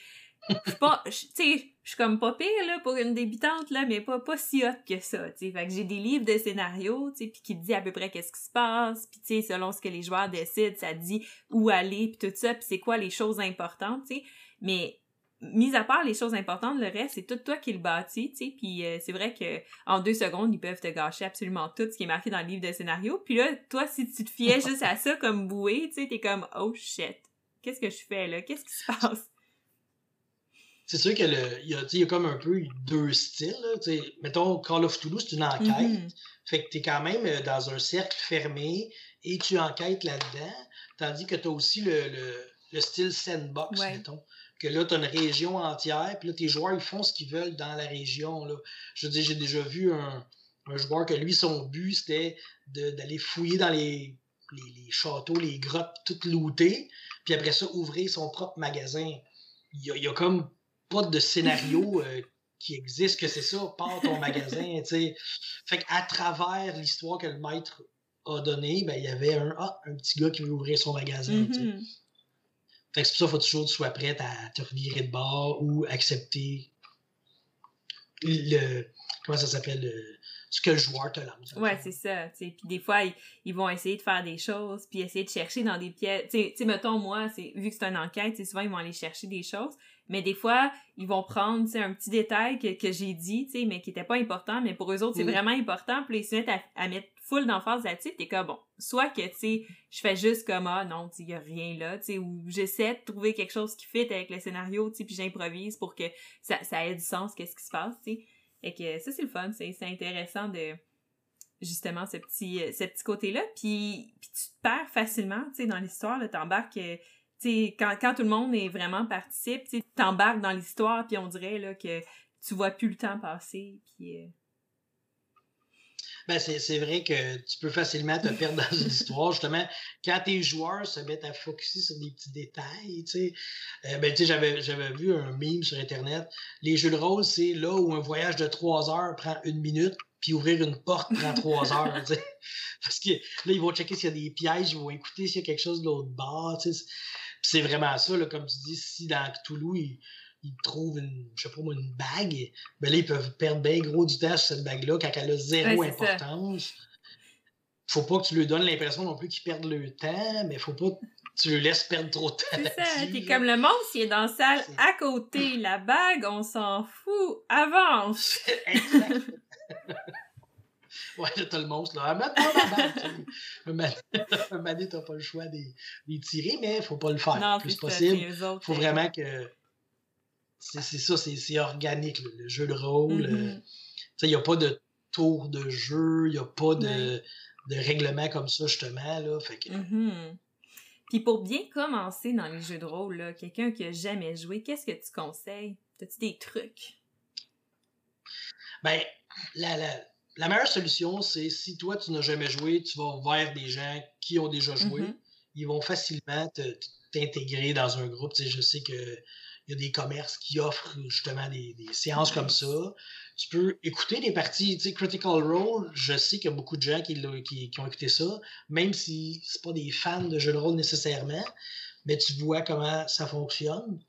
je suis pas, tu sais, je suis comme pas pire, là, pour une débutante, là, mais pas, pas si hot que ça, tu sais. Fait que j'ai des livres de scénario, tu sais, puis qui te dit à peu près qu'est-ce qui se passe, puis tu sais, selon ce que les joueurs décident, ça dit où aller, puis tout ça, puis c'est quoi les choses importantes, tu sais. Mais, mis à part les choses importantes, le reste, c'est tout toi qui le bâtis, tu sais, puis euh, c'est vrai que en deux secondes, ils peuvent te gâcher absolument tout ce qui est marqué dans le livre de scénario. Puis là, toi, si tu te fiais juste à ça comme bouée, tu sais, t'es comme, oh shit, qu'est-ce que je fais là? Qu'est-ce qui se passe? c'est sûr qu'il y, a, y a comme un peu deux styles. Là, mettons, Call of Toulouse, c'est une enquête. Mm-hmm. Fait que tu es quand même euh, dans un cercle fermé et tu enquêtes là-dedans. Tandis que tu as aussi le, le, style sandbox, mettons. Que là, tu as une région entière, puis là, tes joueurs, ils font ce qu'ils veulent dans la région. Là. Je veux dire, j'ai déjà vu un, un, joueur que lui, son but, c'était d'aller fouiller dans les, les, châteaux, les grottes, toutes lootées, puis après ça, ouvrir son propre magasin. Il y a, il y a comme pas de scénario (laughs) euh, qui existe, que c'est ça, part ton magasin, tu sais. Fait qu'à travers l'histoire que le maître a donnée, ben, il y avait un, ah, un petit gars qui veut ouvrir son magasin, mm-hmm. Fait que c'est pour ça qu'il faut toujours que tu sois prête à te revirer de bord ou accepter le. Comment ça s'appelle? ce que le joueur te lance. Ouais, c'est ça. Puis des fois, ils, vont essayer de faire des choses, puis essayer de chercher dans des pièces. Tu sais, mettons, moi, vu que c'est une enquête, souvent, ils vont aller chercher des choses. Mais des fois, ils vont prendre un petit détail que, que j'ai dit, mais qui était pas important, mais pour eux autres, c'est vraiment important. Puis ils se mettent à, mettre full d'emphase là-dessus. T'es comme, bon, soit que, tu sais, je fais juste comme, ah, non, il y a rien là, tu sais, ou j'essaie de trouver quelque chose qui fit avec le scénario, tu sais, puis j'improvise pour que ça, ait du sens, qu'est-ce qui se passe, tu sais. Et que ça, c'est le fun, c'est intéressant de justement ce petit ce petit côté-là. Puis, puis tu te perds facilement, tu sais, dans l'histoire, t'embarques euh, quand, quand tout le monde est vraiment participe, tu t'embarques dans l'histoire, puis on dirait là, que tu vois plus le temps passer. Puis, euh, Ben, c'est vrai que tu peux facilement te perdre dans une histoire. Justement, quand tes joueurs se mettent à focuser sur des petits détails, tu sais. Euh, ben, tu sais, j'avais, j'avais vu un meme sur Internet. Les jeux de rôle, c'est là où un voyage de trois heures prend une minute, puis ouvrir une porte prend trois heures, tu sais. (laughs) Parce que là, ils vont checker s'il y a des pièges, ils vont écouter s'il y a quelque chose de l'autre bord, tu sais c'est vraiment ça, là, comme tu dis, si dans Toulouse, ils trouvent une, je sais pas une bague, ben là, ils peuvent perdre bien gros du temps sur cette bague-là quand elle a zéro importance. faut pas que tu lui donnes l'impression non plus qu'ils perdent le temps, mais faut pas que tu le laisses perdre trop de temps. C'est ça, t'es comme le monstre, il est dans la salle à côté, la bague, on s'en fout, avance! (laughs) exact. ouais, t'as le monstre, là. Ma bague, un mané, (laughs) t'as pas le choix d'y tirer, mais faut pas le faire non, le plus possible. faut vraiment que. C'est ça, c'est organique, le, jeu de rôle. Mm-hmm. Il n'y a pas de tour de jeu, il n'y a pas de de règlements comme ça, justement. Là, fait que... Mm-hmm. Puis pour bien commencer dans les jeux de rôle, quelqu'un qui a jamais joué, qu'est-ce que tu conseilles? As-tu des trucs? Ben, la, la, la meilleure solution, c'est si toi, tu n'as jamais joué, tu vas vers des gens qui ont déjà joué. Mm-hmm. Ils vont facilement t'intégrer dans un groupe. Je sais que il y a des commerces qui offrent justement des, des séances comme ça tu peux écouter des parties, tu sais, Critical Role, je sais qu'il y a beaucoup de gens qui, qui, ont écouté ça, même si c'est pas des fans de jeux de rôle nécessairement, mais tu vois comment ça fonctionne.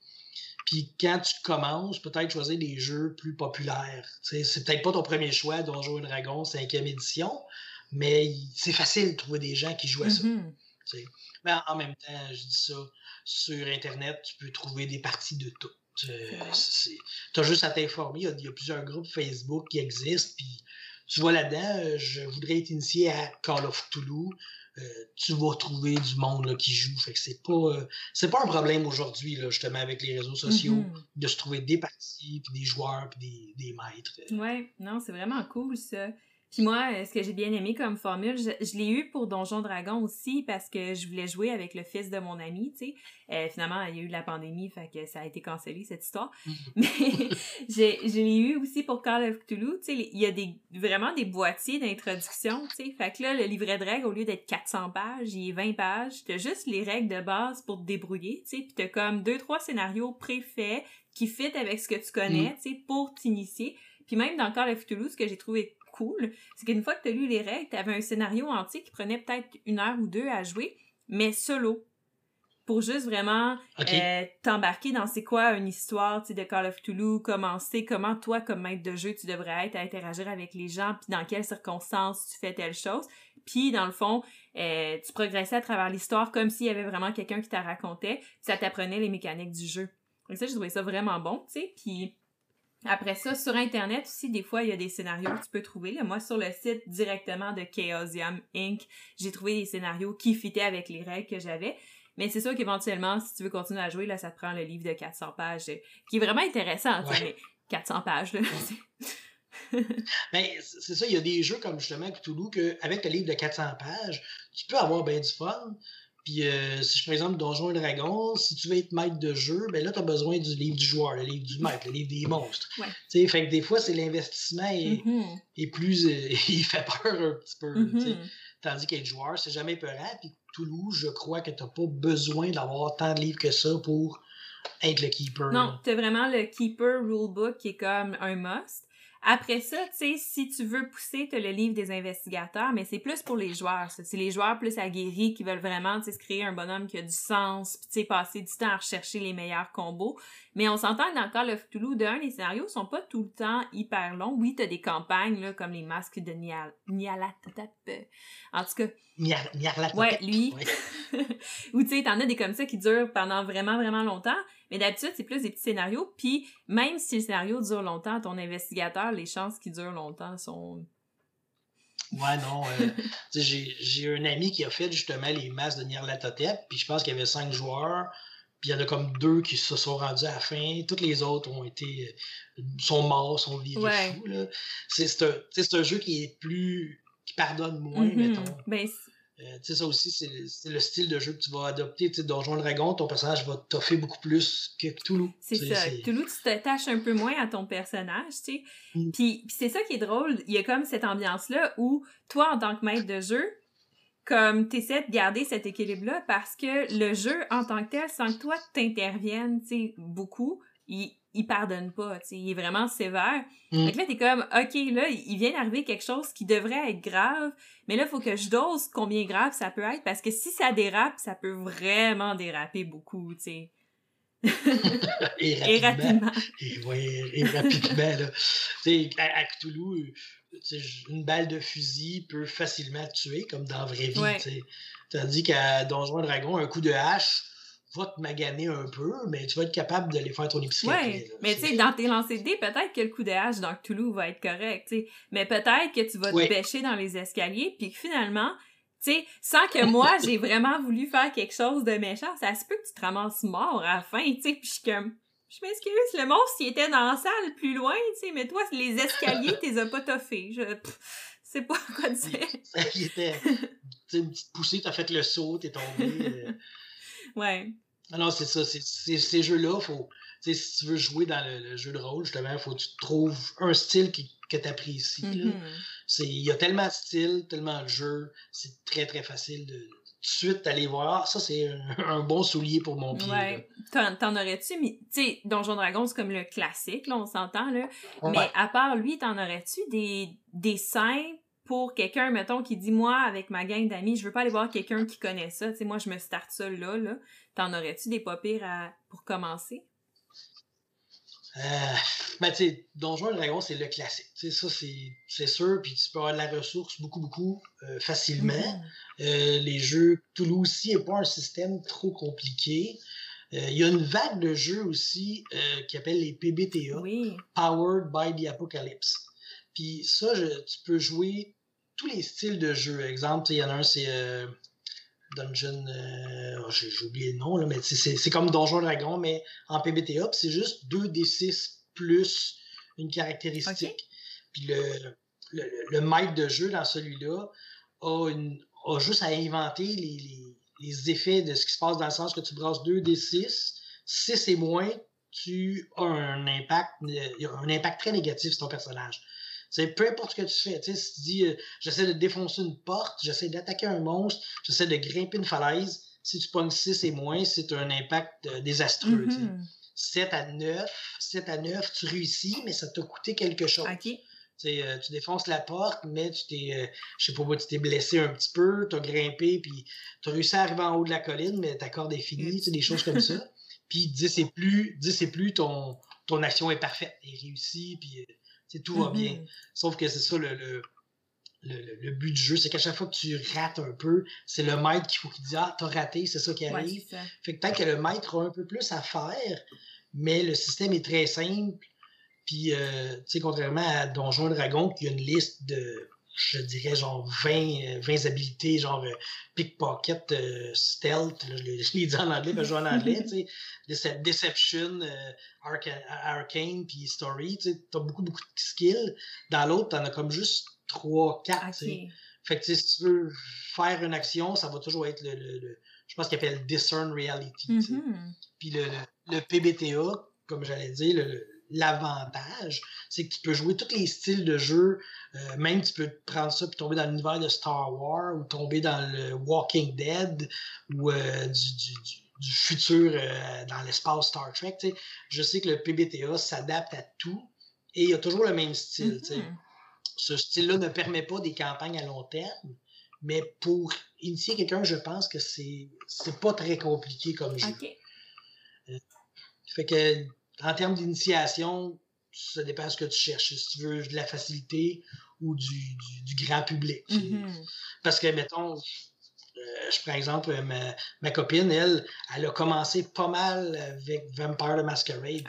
Puis quand tu commences, peut-être choisir des jeux plus populaires. Tu sais, c'est peut-être pas ton premier choix, Donjons et Dragons, 5e édition, mais c'est facile de trouver des gens qui jouent à ça. Mm-hmm. Mais en même temps, je dis ça, sur Internet, tu peux trouver des parties de tout. Tu as juste à t'informer. Il, y, a plusieurs groupes Facebook qui existent. Puis tu vois là-dedans, euh, je voudrais être initié à Call of Cthulhu. Euh, tu vas trouver du monde qui joue. Fait que c'est pas, euh, c'est pas un problème aujourd'hui, justement, avec les réseaux sociaux, mm-hmm. de se trouver des parties, puis des joueurs, puis des, des maîtres. Ouais, non, c'est vraiment cool ça. Puis moi, euh, ce que j'ai bien aimé comme formule, je, l'ai eu pour Donjon Dragon aussi parce que je voulais jouer avec le fils de mon ami, tu sais. Euh, finalement, il y a eu la pandémie, fait que ça a été cancellé cette histoire. Mhm. (laughs) Mais j'ai, je l'ai eu aussi pour Call of Cthulhu, tu sais. Il y a des, vraiment des boîtiers d'introduction, tu sais. Fait que là, le livret de règles, au lieu d'être 400 pages, il est 20 pages. T'as juste les règles de base pour te débrouiller, tu sais. Puis t'as comme deux, trois scénarios préfaits qui fit avec ce que tu connais, mhm. tu sais, pour t'initier. Puis même dans Call of Cthulhu, ce que j'ai trouvé cool, c'est qu'une fois que tu as lu les règles, tu avais un scénario entier qui prenait peut-être une heure ou deux à jouer, mais solo. Pour juste vraiment euh, t'embarquer dans c'est quoi une histoire de Call of Cthulhu, commencer, comment toi, comme maître de jeu, tu devrais être à interagir avec les gens, puis dans quelles circonstances tu fais telle chose. Puis, dans le fond, euh, tu progressais à travers l'histoire comme s'il y avait vraiment quelqu'un qui t'a racontait, ça t'apprenait les mécaniques du jeu. Donc ça, je trouvais ça vraiment bon, tu sais. Puis après ça, sur Internet aussi, des fois, il y a des scénarios que tu peux trouver. Là. Moi, sur le site directement de Chaosium Inc., j'ai trouvé des scénarios qui fitaient avec les règles que j'avais. Mais c'est sûr qu'éventuellement, si tu veux continuer à jouer, là, ça te prend le livre de 400 pages, euh, qui est vraiment intéressant, mais 400 pages, là. (laughs) mais c'est ça, il y a des jeux comme justement Cthulhu que avec le livre de 400 pages, tu peux avoir bien du fun, puis euh, si je prends exemple Donjons et Dragons, si tu veux être maître de jeu, ben là, tu as besoin du livre du joueur, le livre du maître, le livre des monstres. Ouais. Fait que des fois, c'est l'investissement est, mm-hmm. plus. Euh, (laughs) il fait peur un petit peu. Mm-hmm. Tandis qu'être joueur, c'est jamais peurant. Puis Toulouse, je crois que tu n'as pas besoin d'avoir tant de livres que ça pour être le keeper. Non, tu as vraiment le keeper rulebook qui est comme un must. Après ça, tu sais, si tu veux pousser, tu as le livre des investigateurs, mais c'est plus pour les joueurs. C'est les joueurs plus aguerris qui veulent vraiment se créer un bonhomme qui a du sens, puis passer du temps à rechercher les meilleurs combos. Mais on s'entend dans Call of Cthulhu, d'un, les scénarios sont pas tout le temps hyper longs. Oui, tu as des campagnes là, comme les masques de Nial. En tout cas... Nyarlathotep. Ouais, lui. (laughs) Ou tu sais, t'en as des comme ça qui durent pendant vraiment, vraiment longtemps. Mais d'habitude, c'est plus des petits scénarios. Puis même si le scénario dure longtemps, ton investigateur, les chances qu'il dure longtemps sont Ouais, non. Euh, (laughs) j'ai un ami qui a fait justement les masses de Nyarlathotep, puis je pense qu'il y avait cinq joueurs, puis il y en a comme deux qui se sont rendus à la fin. Toutes les autres ont été sont morts, sont vivants. Ouais. C'est un, un, jeu qui est plus. Qui pardonne moins, mm-hmm. mettons. Ben, euh, tu sais, ça aussi, c'est le style de jeu que tu vas adopter. Tu sais, Donjon Dragon, ton personnage va t'offrir beaucoup plus que Cthulhu. C'est ça. Cthulhu, tu t'attaches un peu moins à ton personnage, tu sais. Mm. Puis, c'est ça qui est drôle. Il y a comme cette ambiance-là où, toi, en tant que maître de jeu, comme t'essaies de garder cet équilibre-là parce que le jeu, en tant que tel, sans que toi t'interviennes, tu sais, beaucoup, il, il pardonne pas, tu sais, il est vraiment sévère. Mm. Donc là, t'es comme, OK, là, il vient d'arriver quelque chose qui devrait être grave, mais là, il faut que je dose combien grave ça peut être, parce que si ça dérape, ça peut vraiment déraper beaucoup, tu sais. (laughs) et rapidement. Et, ouais, et rapidement. Là. à, à Cthulhu, une balle de fusil peut facilement tuer, comme dans la vraie vie. Tandis qu'à Donjon Dragon, un coup de hache va te maganer un peu, mais tu vas être capable de les faire ton épicerie. Oui, mais tu sais, dans tes lancers de dés, peut-être que le coup de hache dans Cthulhu va être correct, sais. Mais peut-être que tu vas te bêcher dans les escaliers, puis que finalement, tu sais, sans que moi, (laughs) j'ai vraiment voulu faire quelque chose de méchant, ça se peut que tu te ramasses mort à la fin, tu sais, puis je suis comme... Je m'excuse, le monstre, il était dans la salle plus loin, tu sais, mais toi, les escaliers, (laughs) t'es pas toffés. Je sais pas quoi dire. Il était, tu une petite poussée, t'as fait le saut, t'es tombé. Euh. (laughs) ouais. Alors, c'est ça, ces jeux-là, faut, si tu veux jouer dans le, jeu de rôle, justement, il faut que tu trouves un style qui, que tu apprécies. Mm-hmm. Il y a tellement de styles, tellement de jeux, c'est très, très facile de, de suite aller voir. Ça, c'est (laughs) un, bon soulier pour mon pied. Ouais. T'en aurais-tu, mais tu sais, Donjon Dragon, c'est comme le classique, là, on s'entend, là. Mais à part lui, t'en aurais-tu des, des scènes pour quelqu'un, mettons, qui dit, moi, avec ma gang d'amis, je veux pas aller voir quelqu'un qui connaît ça, tu sais, moi, je me starte ça là, là. T'en aurais-tu des pas pires pour commencer? Euh, ben, tu sais, Donjon et Dragon, c'est le classique. sais ça, c'est sûr. Puis tu peux avoir de la ressource beaucoup, beaucoup euh, facilement. Mm-hmm. Euh, les jeux Toulouse aussi n'est pas un système trop compliqué. Euh, il y a une vague de jeux aussi qui appelle les PBTA, Powered by the Apocalypse. Puis ça, tu peux jouer tous les styles de jeux. Exemple, il y en a un, c'est Dungeon. Euh, oh, j'ai oublié le nom, là, mais c'est comme Donjon Dragon, mais en PBTA, c'est juste 2d6 plus une caractéristique. Puis le, le, maître de jeu dans celui-là a, a juste à inventer les, les, les, effets de ce qui se passe dans le sens que tu brasses 2d6. 6 et moins, tu as un impact, un impact très négatif sur ton personnage. C'est peu importe ce que tu fais. si tu dis euh, j'essaie de défoncer une porte, j'essaie d'attaquer un monstre, j'essaie de grimper une falaise, si tu pognes 6 et moins, c'est un impact euh, désastreux. 7 mm-hmm. à 9, 7 à 9, tu réussis, mais ça t'a coûté quelque chose. Euh, tu défonces la porte, mais tu t'es, je sais pas, tu t'es blessé un petit peu, tu as grimpé, puis tu as réussi à arriver en haut de la colline, mais ta corde est finie, des choses comme ça. (laughs) Puis 10 et plus, 10 et plus, ton, ton action est parfaite, est réussie, puis tout va bien. Mm-hmm. Sauf que c'est ça le, le, le, but du jeu, c'est qu'à chaque fois que tu rates un peu, c'est le maître qu'il faut qu'il dise Ah, t'as raté, c'est ça qui arrive. Fait que peut-être que le maître a un peu plus à faire, mais le système est très simple. Puis, euh, tu sais, contrairement à Donjon Dragon, qui a une liste de je dirais genre 20, 20 euh, habilités, genre euh, pickpocket, euh, stealth, (laughs) je l'ai dit en anglais, mais je joue en anglais, tu sais, Deception, Arcane, puis Story, tu sais, t'as beaucoup, beaucoup de skills. Dans l'autre, t'en as comme juste 3, 4, tu sais. Fait que si tu veux faire une action, ça va toujours être le, le, je pense qu'il appelle Discern Reality, mm-hmm. Puis le, le, PBTA, comme j'allais dire, le, l'avantage, c'est que tu peux jouer tous les styles de jeu. Euh, même tu peux prendre ça et tomber dans l'univers de Star Wars ou tomber dans le Walking Dead ou euh, du, futur euh, dans l'espace Star Trek. Je sais que le PBTA s'adapte à tout et il y a toujours le même style. Mm-hmm. Ce style-là ne permet pas des campagnes à long terme, mais pour initier quelqu'un, je pense que c'est pas très compliqué comme jeu. fait que en termes d'initiation, ça dépend de ce que tu cherches. Si tu veux de la facilité ou du, grand public. Mm-hmm. Parce que, mettons, euh, je prends exemple ma, copine, elle, elle a commencé pas mal avec Vampire the Masquerade.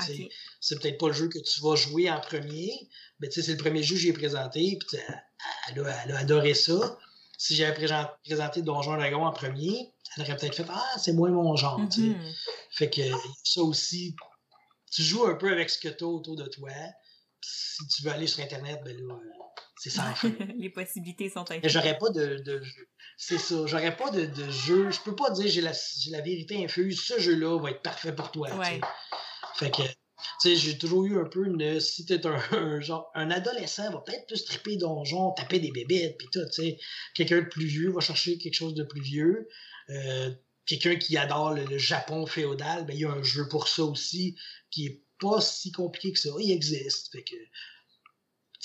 C'est peut-être pas le jeu que tu vas jouer en premier, mais c'est le premier jeu que j'ai présenté. elle, a, adoré ça. Si j'avais présenté Donjon Dragon en premier, elle aurait peut-être fait Ah, c'est moins mon genre. Mm-hmm. Fait que ça aussi, tu joues un peu avec ce que tu as autour de toi. Si tu veux aller sur Internet, ben là, euh, c'est sans fin. (laughs) Les possibilités sont infinies. J'aurais pas de, de c'est ça, j'aurais pas de, de, jeu. Je peux pas dire j'ai la, la vérité infuse, ce jeu-là va être parfait pour toi. Ouais. Fait que, tu sais, j'ai toujours eu un peu une. Si t'es un, (laughs) un, genre. Un adolescent va peut-être plus triper donjon, taper des bébêtes, puis tout, tu sais. Quelqu'un de plus vieux va chercher quelque chose de plus vieux. Euh, quelqu'un qui adore le, Japon féodal, ben, il y a un jeu pour ça aussi qui est pas si compliqué que ça. Il existe. Fait que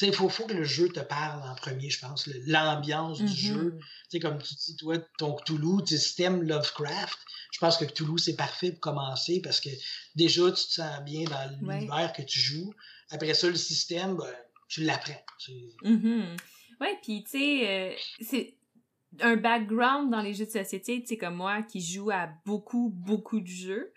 il faut, faut que le jeu te parle en premier, je pense. L'ambiance du jeu. Mhm. Tu sais, comme tu dis, toi, ton Cthulhu, tu système Lovecraft, je pense que Cthulhu, c'est parfait pour commencer parce que déjà, tu te sens bien dans Ouais. l'univers que tu joues. Après ça, le système, ben, tu l'apprends. Tu- Mhm. Ouais, puis tu sais, euh, c'est un background dans les jeux de société, tu sais, comme moi, qui joue à beaucoup, beaucoup de jeux.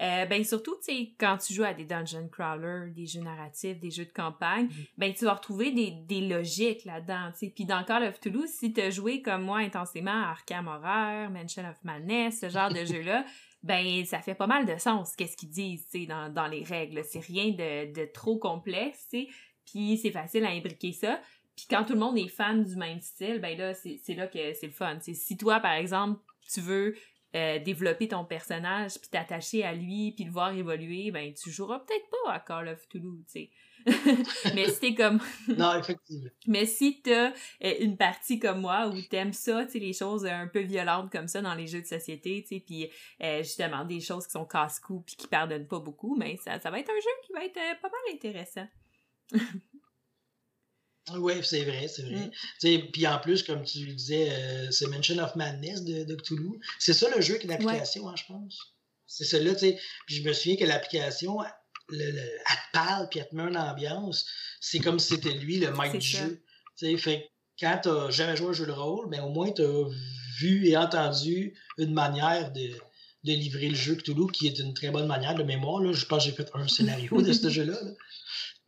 Euh, ben surtout, tu sais, quand tu joues à des dungeon crawlers, des jeux narratifs, des jeux de campagne, Mhm. ben tu vas retrouver des, des logiques là-dedans, tu sais. Puis dans Call of Toulouse, si t'as joué comme moi intensément à Arkham Horror, Mansion of Madness, ce genre de (laughs) jeu-là, ben ça fait pas mal de sens, qu'est-ce qu'ils disent, tu sais, dans, dans les règles. C'est rien de, de trop complexe, tu sais. Puis c'est facile à imbriquer ça. Puis quand tout le monde est fan du même style, ben là, c'est là que c'est le fun. Si toi, par exemple, tu veux euh, développer ton personnage, puis t'attacher à lui, puis le voir évoluer, ben tu joueras peut-être pas à Call of Toulouse, tu sais. (laughs) Mais si t'es comme... (laughs) Non, effectivement. Mais si t'as euh, une partie comme moi où t'aimes ça, tu sais, les choses un peu violentes comme ça dans les jeux de société, tu sais, puis euh, justement des choses qui sont casse-cou puis qui pardonnent pas beaucoup, mais ça, ça va être un jeu qui va être euh, pas mal intéressant. (laughs) Oui, c'est vrai, c'est vrai. Mm. Puis en plus, comme tu disais, euh, c'est Mansion of Madness de, de Cthulhu. C'est ça le jeu qui est l'application, hein, je pense. C'est celle-là, tu sais. Puis je me souviens que l'application, le, le- elle te parle, puis elle te met une ambiance. C'est comme si c'était lui le maître du ça. jeu. Tu sais, fait quand t'as jamais joué à un jeu de rôle, mais au moins t'as vu et entendu une manière de, de livrer le jeu Cthulhu, qui est une très bonne manière de mémoire. Là. Je pense que j'ai fait un scénario de ce (laughs) jeu-là. là.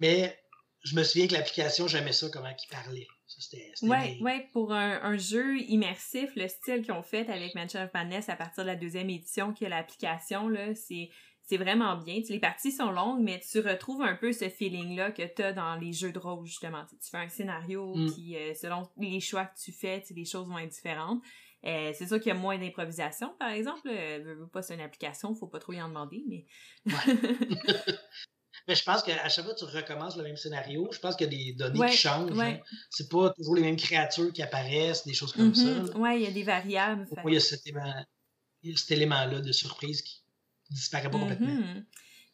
Mais je me souviens que l'application, j'aimais ça, comment il parlait. C'était Ouais, pour un, un jeu immersif, le style qu'ils ont fait avec Mansion of Madness à partir de la deuxième édition, qui est l'application, là, c'est, c'est vraiment bien. Tu les parties sont longues, mais tu retrouves un peu ce feeling-là que tu as dans les jeux de rôle, justement. Tu fais un scénario, Mm. puis euh, selon les choix que tu fais, tu les choses vont être différentes. Euh, c'est sûr qu'il y a moins d'improvisation, par exemple. Euh, veux, veux pas, c'est une application, faut pas trop y en demander, mais... (laughs) (laughs) Mais je pense qu'à chaque fois que tu recommences le même scénario, je pense qu'il y a des données Ouais, qui changent. ouais. hein. C'est pas toujours les mêmes créatures qui apparaissent, des choses comme ça. Mhm. là. Ouais, il y a des variables. Il y a cet élément- élément-là de surprise qui disparaît pas complètement. Mhm.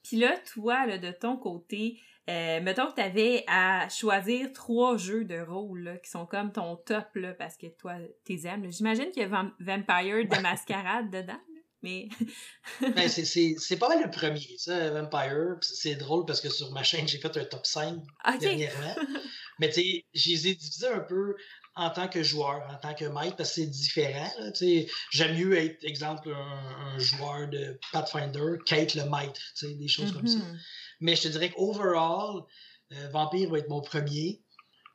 Puis là, toi, là, de ton côté, euh, mettons que tu avais à choisir trois jeux de rôle là, qui sont comme ton top, là, parce que toi, t'es aimes. J'imagine qu'il y a Vam- Vampire de Mascarade dedans, mais... (laughs) Ben, c'est- pas mal le premier, ça, Vampire. C'est drôle parce que sur ma chaîne, j'ai fait un top 5 OK! dernièrement. (laughs) Mais tu sais, je les ai divisés un peu en tant que joueur, en tant que maître, parce que c'est différent. là, tu sais. J'aime mieux être, exemple, un, un joueur de Pathfinder qu'être le maître, tu sais, des choses comme ça. Mhm. Mais je te dirais qu'overall, euh, Vampire va être mon premier.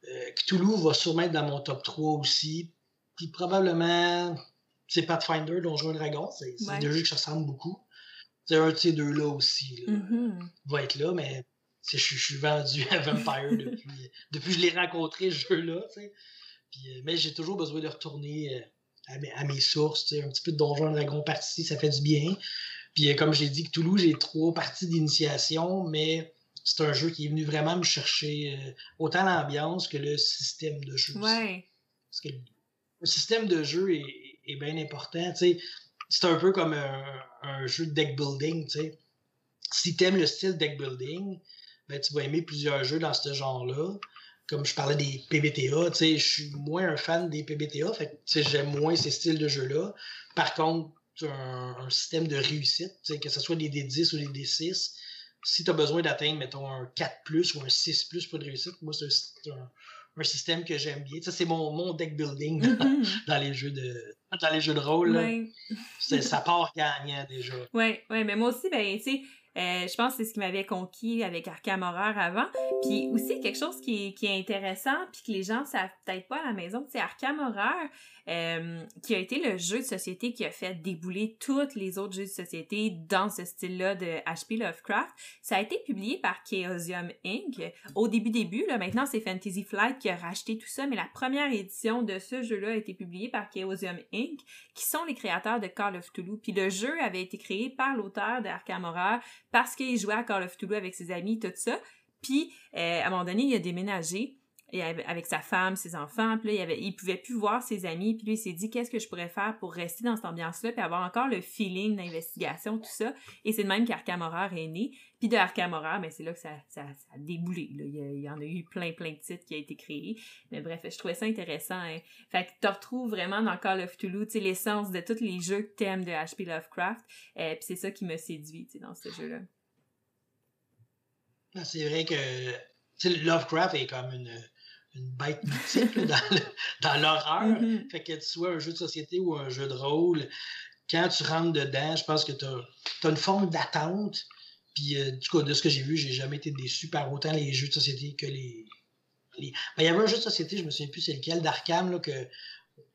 Euh, Cthulhu va sûrement être dans mon top 3 aussi. Puis probablement, c'est Pathfinder, Donjon et Dragon. C'est Ouais. deux jeux qui se ressemblent beaucoup. C'est un de ces deux-là aussi. là, Mhm. va être là, mais je, suis- je suis vendu à Vampire (laughs) depuis, depuis que je l'ai rencontré, ce jeu-là. euh, mais j'ai toujours besoin de retourner euh, à, mes, à mes sources. Un petit peu de Donjon et Dragon partie, ça fait du bien. Puis euh, comme j'ai dit, que Toulouse, j'ai trois parties d'initiation, mais c'est un jeu qui est venu vraiment me chercher euh, autant l'ambiance que le système de jeu. Ouais. Parce que le système de jeu est, est bien important. C'est un peu comme un, un jeu de deck building. Si tu aimes le style deck building, ben, tu vas aimer plusieurs jeux dans ce genre-là. Comme je parlais des PBTA, je suis moins un fan des PBTA, fait j'aime moins ces styles de jeux-là. Par contre, un, un système de réussite, que ce soit des D10 ou des D6, si tu as besoin d'atteindre, mettons, un 4 ou un 6 pour de réussite, moi, c'est un- système que j'aime bien. Ça, c'est mon, mon deck building dans, (laughs) dans les jeux de dans les jeux de rôle. là. Ça part gagnant déjà. Ouais, ouais, mais moi aussi, ben, tu sais, euh, je pense que c'est ce qui m'avait conquis avec Arkham Horror avant. Puis aussi, quelque chose qui est, intéressant, puis que les gens savent peut-être pas à la maison, c'est Arkham Horror, euh, qui a été le jeu de société qui a fait débouler tous les autres jeux de société dans ce style-là de H.P. Lovecraft. Ça a été publié par Chaosium Inc. Au début début, là, maintenant c'est Fantasy Flight qui a racheté tout ça, mais la première édition de ce jeu-là a été publiée par Chaosium Inc qui sont les créateurs de Call of Toulouse. Puis le jeu avait été créé par l'auteur de Arkham Horror parce qu'il jouait à Call of Toulouse avec ses amis, tout ça. Puis, euh, à un moment donné, il a déménagé et avec sa femme, ses enfants, puis là, il, avait, il pouvait plus voir ses amis, puis lui, il s'est dit, qu'est-ce que je pourrais faire pour rester dans cette ambiance-là, puis avoir encore le feeling d'investigation, tout ça. Et c'est de même qu'Arkham Horror est né. Puis de Arkham Horror, mais ben, c'est là que ça, ça, a déboulé. Là. Il, y en a eu plein, plein de titres qui a été créés. Mais bref, je trouvais ça intéressant. Hein. Fait que tu retrouves vraiment dans Call of Toulouse, l'essence de tous les jeux que t'aimes de H.P. Lovecraft. euh, puis c'est ça qui me séduit, dans ce jeu-là. Ah, c'est vrai que Lovecraft est comme une une bête mythique dans l'horreur. Mm-hmm. Fait que tu sois un jeu de société ou un jeu de rôle, quand tu rentres dedans, je pense que tu as, une forme d'attente. Puis, euh, du coup, de ce que j'ai vu, j'ai jamais été déçu par autant les jeux de société que les. Ben, il y avait un jeu de société, je me souviens plus c'est lequel, d'Arkham, que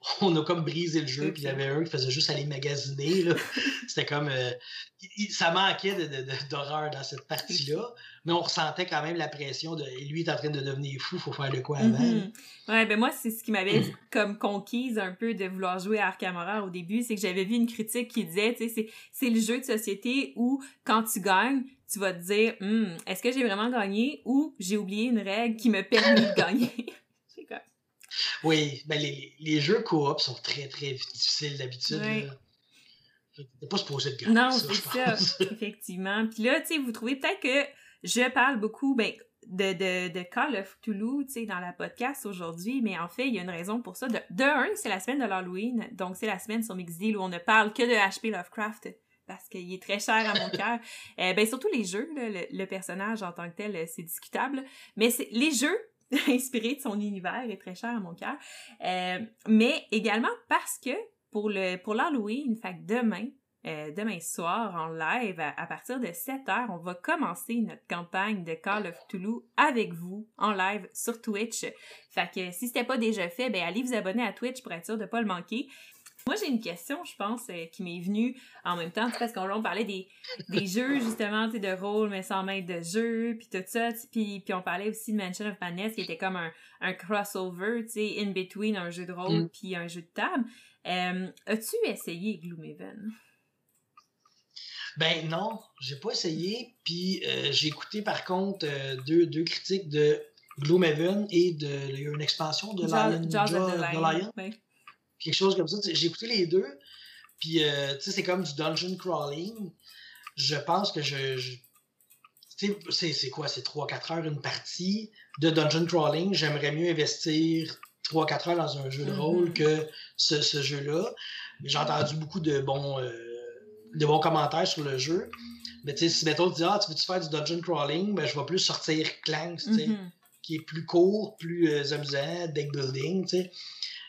(laughs) on a comme brisé le jeu, puis il y avait un qui faisait juste aller magasiner. (laughs) C'était comme. Euh, ça manquait d'horreur dans cette partie-là, mais on ressentait quand même la pression de. Lui est en train de devenir fou, faut faire de quoi avant. Mm-hmm. Ouais, ben moi, c'est ce qui m'avait comme conquise un peu de vouloir jouer à Arkham Horror au début, c'est que j'avais vu une critique qui disait, tu sais, c'est le jeu de société où quand tu gagnes, tu vas te dire, hmm, est-ce que j'ai vraiment gagné ou j'ai oublié une règle qui me permet de (laughs) gagner? Oui, ben les, les jeux coop sont très, très difficiles d'habitude. T'es pas supposé de Non, c'est ça, (laughs) effectivement. Puis là, tu sais, vous trouvez peut-être que je parle beaucoup, ben, de, de, de Call of Toulouse, tu sais, dans la podcast aujourd'hui, mais en fait, il y a une raison pour ça. De, de un, c'est la semaine de l'Halloween, donc c'est la semaine sur Mixdeal où on ne parle que de HP Lovecraft parce qu'il est très cher à mon cœur. (laughs) Euh, ben surtout les jeux, le, le, personnage en tant que tel, c'est discutable. Mais c'est les jeux, (laughs) inspiré de son univers est très cher à mon cœur. Euh, mais également parce que pour le pour l'Halloween, demain, euh, demain soir en live à, partir de 7 heures, on va commencer notre campagne de Call of Toulouse avec vous en live sur Twitch. Fait que si c'était pas déjà fait, ben allez vous abonner à Twitch pour être sûr de pas le manquer. Moi, j'ai une question, je pense, euh, qui m'est venue en même temps, parce qu'on parlait des, des jeux, justement, de rôle, mais sans maître de jeu, puis tout ça, puis, puis on parlait aussi de Mansion of Madness, qui était comme un, un crossover, tu sais, in between un jeu de rôle mm. puis un jeu de table. Euh, as-tu essayé Gloomhaven? Ben non, j'ai pas essayé, puis euh, j'ai écouté par contre deux, deux critiques de Gloomhaven et de il y a une expansion de Lion, de Lion quelque chose comme ça. J'ai écouté les deux, puis euh, c'est comme du dungeon crawling. Je pense que je. c'est quoi, c'est 3-4 heures une partie de dungeon crawling. J'aimerais mieux investir 3-4 heures dans un jeu de rôle mm-hmm. que ce, ce jeu-là. J'ai entendu beaucoup de bons, euh, de bons commentaires sur le jeu. Mais tu sais, si mettons, tu dis, ah, tu veux-tu faire du dungeon crawling, ben, je vais plus sortir Clank, tu sais, mm-hmm. qui est plus court, plus euh, amusant, deck building, tu sais.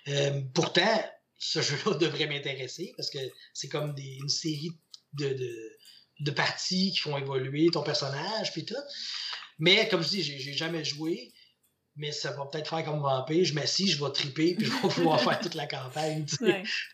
Euh, pourtant, ce jeu-là (laughs) devrait m'intéresser parce que c'est comme des, une série de, de, de, parties qui font évoluer ton personnage puis tout. Mais comme je dis, j'ai jamais joué. Mais ça va peut-être faire comme Vampire. Je m'assis, je vais triper, puis je vais (laughs) pouvoir faire toute la campagne.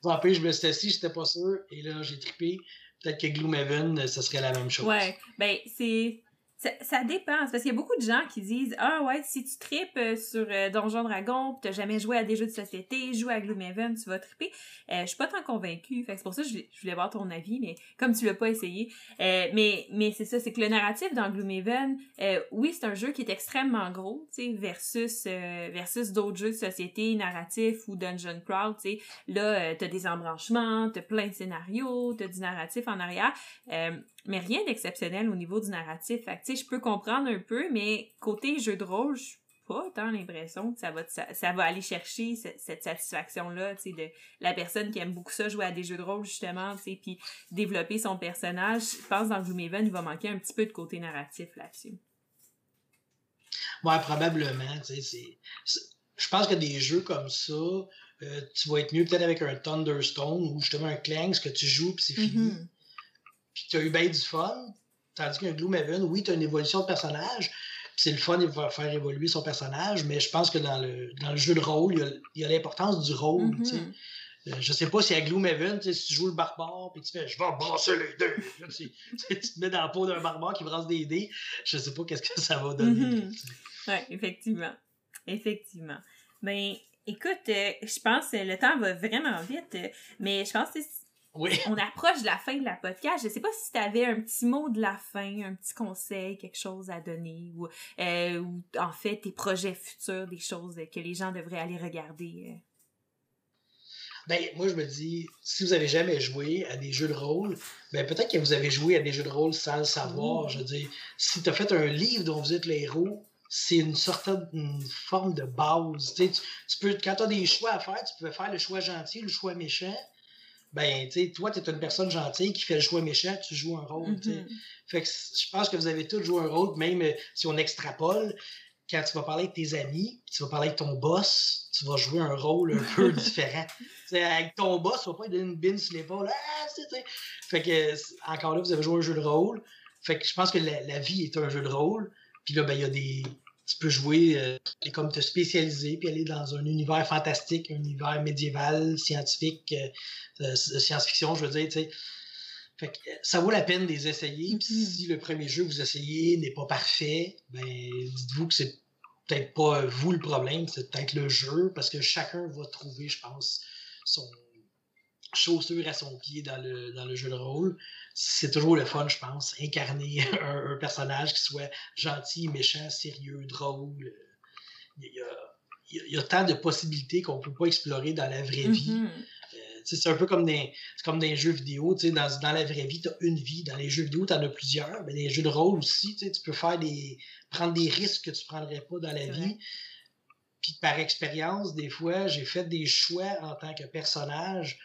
Vampire, je me suis assis, j'étais pas sûr. Et là, j'ai trippé. Peut-être que Gloomhaven, ce serait la même chose. Ouais. Ben, c'est ça, ça, dépend, parce qu'il y a beaucoup de gens qui disent Ah ouais, si tu tripes euh, sur euh, Donjon Dragon, tu t'as jamais joué à des jeux de société, joue à Gloomhaven, tu vas triper. Euh, je suis pas tant convaincue, fait c'est pour ça que je, voulais voir ton avis, mais comme tu l'as pas essayé. Euh, mais mais c'est ça, c'est que le narratif dans Gloomhaven, oui, c'est un jeu qui est extrêmement gros, tu sais, versus versus d'autres jeux de société narratifs ou Dungeon Crawl, tu sais. Là, t'as des embranchements, t'as plein de scénarios, t'as du narratif en arrière mais rien d'exceptionnel au niveau du narratif. Fait tu sais, je peux comprendre un peu, mais côté jeu de rôle, je pas tant l'impression que ça va ça, va aller chercher cette, satisfaction là tu sais de la personne qui aime beaucoup ça jouer à des jeux de rôle justement tu sais puis développer son personnage. Je pense dans Gloomhaven il va manquer un petit peu de côté narratif là-dessus. Ouais probablement tu sais je pense que des jeux comme ça euh, tu vas être mieux peut-être avec un Thunderstone ou justement un Clank que tu joues puis c'est fini. mm-hmm puis tu as eu bien du fun. Tandis qu'un Gloomhaven, oui, tu as une évolution de personnage, c'est le fun, va faire évoluer son personnage, mais je pense que dans le, dans le jeu de rôle, il y a l'importance du rôle. Mm euh, je sais pas si à Gloomhaven, si tu joues le barbare, puis tu fais je vais brasser les dés. (laughs) tu, te mets dans la peau d'un barbare qui brasse des dés. Je sais pas qu'est-ce que ça va donner. Mm Oui, effectivement. Effectivement. Ben, écoute, euh, je pense que le temps va vraiment vite, mais je pense que on approche de la fin de la podcast. Je sais pas si tu avais un petit mot de la fin, un petit conseil, quelque chose à donner, ou, euh, ou en fait tes projets futurs, des choses que les gens devraient aller regarder. Euh. Ben, moi, je me dis, si vous avez jamais joué à des jeux de rôle, ben, peut-être que vous avez joué à des jeux de rôle sans le savoir. Je veux dire, si tu as fait un livre dont vous êtes les héros, c'est une sorte de forme de base. Tu, tu peux, quand tu as des choix à faire, tu peux faire le choix gentil, le choix méchant ben, tu sais, toi, tu es une personne gentille qui fait le choix méchant, tu joues un rôle, mm-hmm. Fait que je pense que vous avez tous joué un rôle, même euh, si on extrapole, quand tu vas parler avec tes amis, tu vas parler avec ton boss, tu vas jouer un rôle un peu (laughs) différent. T'sais, avec ton boss, tu vas pas lui donner une bine sur l'épaule. Ah, fait que, encore là, vous avez joué un jeu de rôle. Fait que je pense que la, la vie est un jeu de rôle. Puis là, ben, il y a des, tu peux jouer euh, et comme te spécialiser puis aller dans un univers fantastique, un univers médiéval, scientifique, euh, euh, science-fiction, je veux dire, tu sais. Fait que, ça vaut la peine de les essayer. Puis mm-hmm. si le premier jeu que vous essayez n'est pas parfait, ben dites-vous que c'est peut-être pas vous le problème, c'est peut-être le jeu, parce que chacun va trouver, je pense, son chaussure à son pied dans le, dans le jeu de rôle c'est toujours le fun, je pense, incarner (laughs) un, personnage qui soit gentil, méchant, sérieux, drôle. Il y a, tant de possibilités qu'on ne peut pas explorer dans la vraie vie. Mm-hmm. Euh, c'est un peu comme des, comme des jeux vidéo. Dans, dans la vraie vie, tu as une vie. Dans les jeux vidéo, tu en as plusieurs. Mais dans les jeux de rôle aussi, tu peux faire des, prendre des risques que tu ne prendrais pas dans la vie. Puis par expérience, des fois, j'ai fait des choix en tant que personnage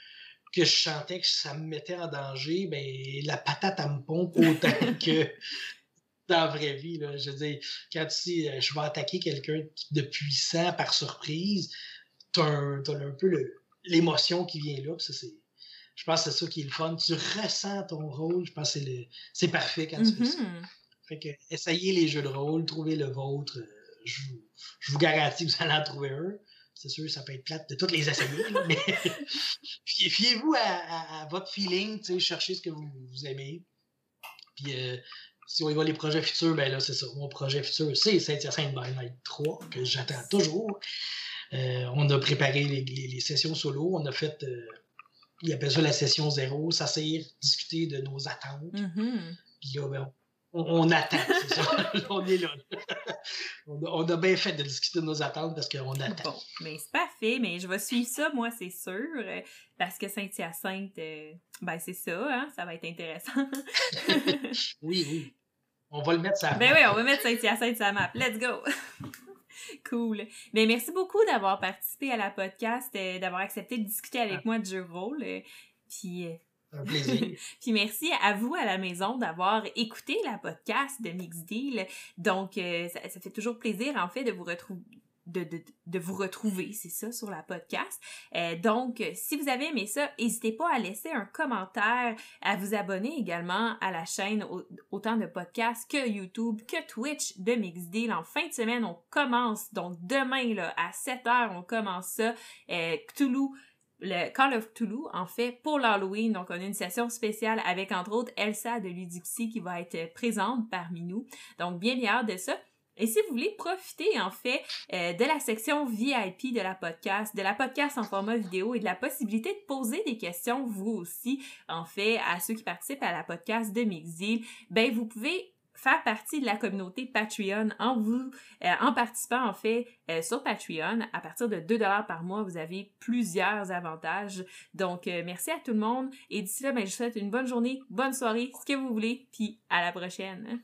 que je chantais que ça me mettait en danger, ben la patate, elle me pompe autant (laughs) que dans la vraie vie. Là. Je veux dire, quand tu dis euh, je vais attaquer quelqu'un de puissant par surprise, t'as un, as un peu l'émotion qui vient là. Ça, je pense que c'est ça qui est le fun. Tu ressens ton rôle. Je pense que c'est parfait quand tu fais ça. Mm-hmm. Fait que essayez les jeux de rôle, trouvez le vôtre. Euh, je, je vous garantis que vous allez en trouver un. C'est sûr, ça peut être plate de toutes les essayer, mais (laughs) fiez-vous à, votre feeling, cherchez ce que vous, aimez. Puis euh, si on y va les projets futurs, ben là, c'est ça. Mon projet futur, c'est Saint-Hyacinthe by Night 3, que j'attends toujours. Euh, on a préparé les, sessions solo, on a fait, euh, il appelle ça la session zéro, s'asseoir, discuter de nos attentes. Mm-hmm. Puis là, ben, on, attend, c'est ça. (laughs) on est là. on, a, bien fait de discuter de nos attentes parce qu'on attend. Bon, mais c'est pas fait, mais je vais suivre ça, moi, c'est sûr. Euh, parce que Saint-Hyacinthe, euh, ben c'est ça, hein, ça va être intéressant. (laughs) oui, oui. On va le mettre sur la ben map. Ben oui, on va mettre Saint-Hyacinthe sur la map. Let's go! (laughs) cool. Ben merci beaucoup d'avoir participé à la podcast, euh, d'avoir accepté de discuter avec ah. moi de jeu rôle. puis plaisir. (laughs) Puis merci à vous à la maison d'avoir écouté la podcast de Mix Deal. Donc, euh, ça, fait toujours plaisir, en fait, de vous retrouver. De, de, de, vous retrouver, c'est ça, sur la podcast. Euh, donc, si vous avez aimé ça, n'hésitez pas à laisser un commentaire, à vous abonner également à la chaîne autant de podcasts que YouTube, que Twitch de Mixdeal. En fin de semaine, on commence, donc demain, là, à 7h, on commence ça. Euh, Cthulhu le Call of Toulouse, en fait, pour l'Halloween. Donc, on a une session spéciale avec, entre autres, Elsa de Ludixi qui va être présente parmi nous. Donc, bien bien de ça. Et si vous voulez profiter, en fait, euh, de la section VIP de la podcast, de la podcast en format vidéo et de la possibilité de poser des questions, vous aussi, en fait, à ceux qui participent à la podcast de Mixdeal, ben, vous pouvez faire partie de la communauté Patreon en vous, euh, en participant en fait euh, sur Patreon. À partir de 2 dollars par mois, vous avez plusieurs avantages. Donc, euh, merci à tout le monde. Et d'ici là, ben, je vous souhaite une bonne journée, bonne soirée, ce que vous voulez, puis à la prochaine.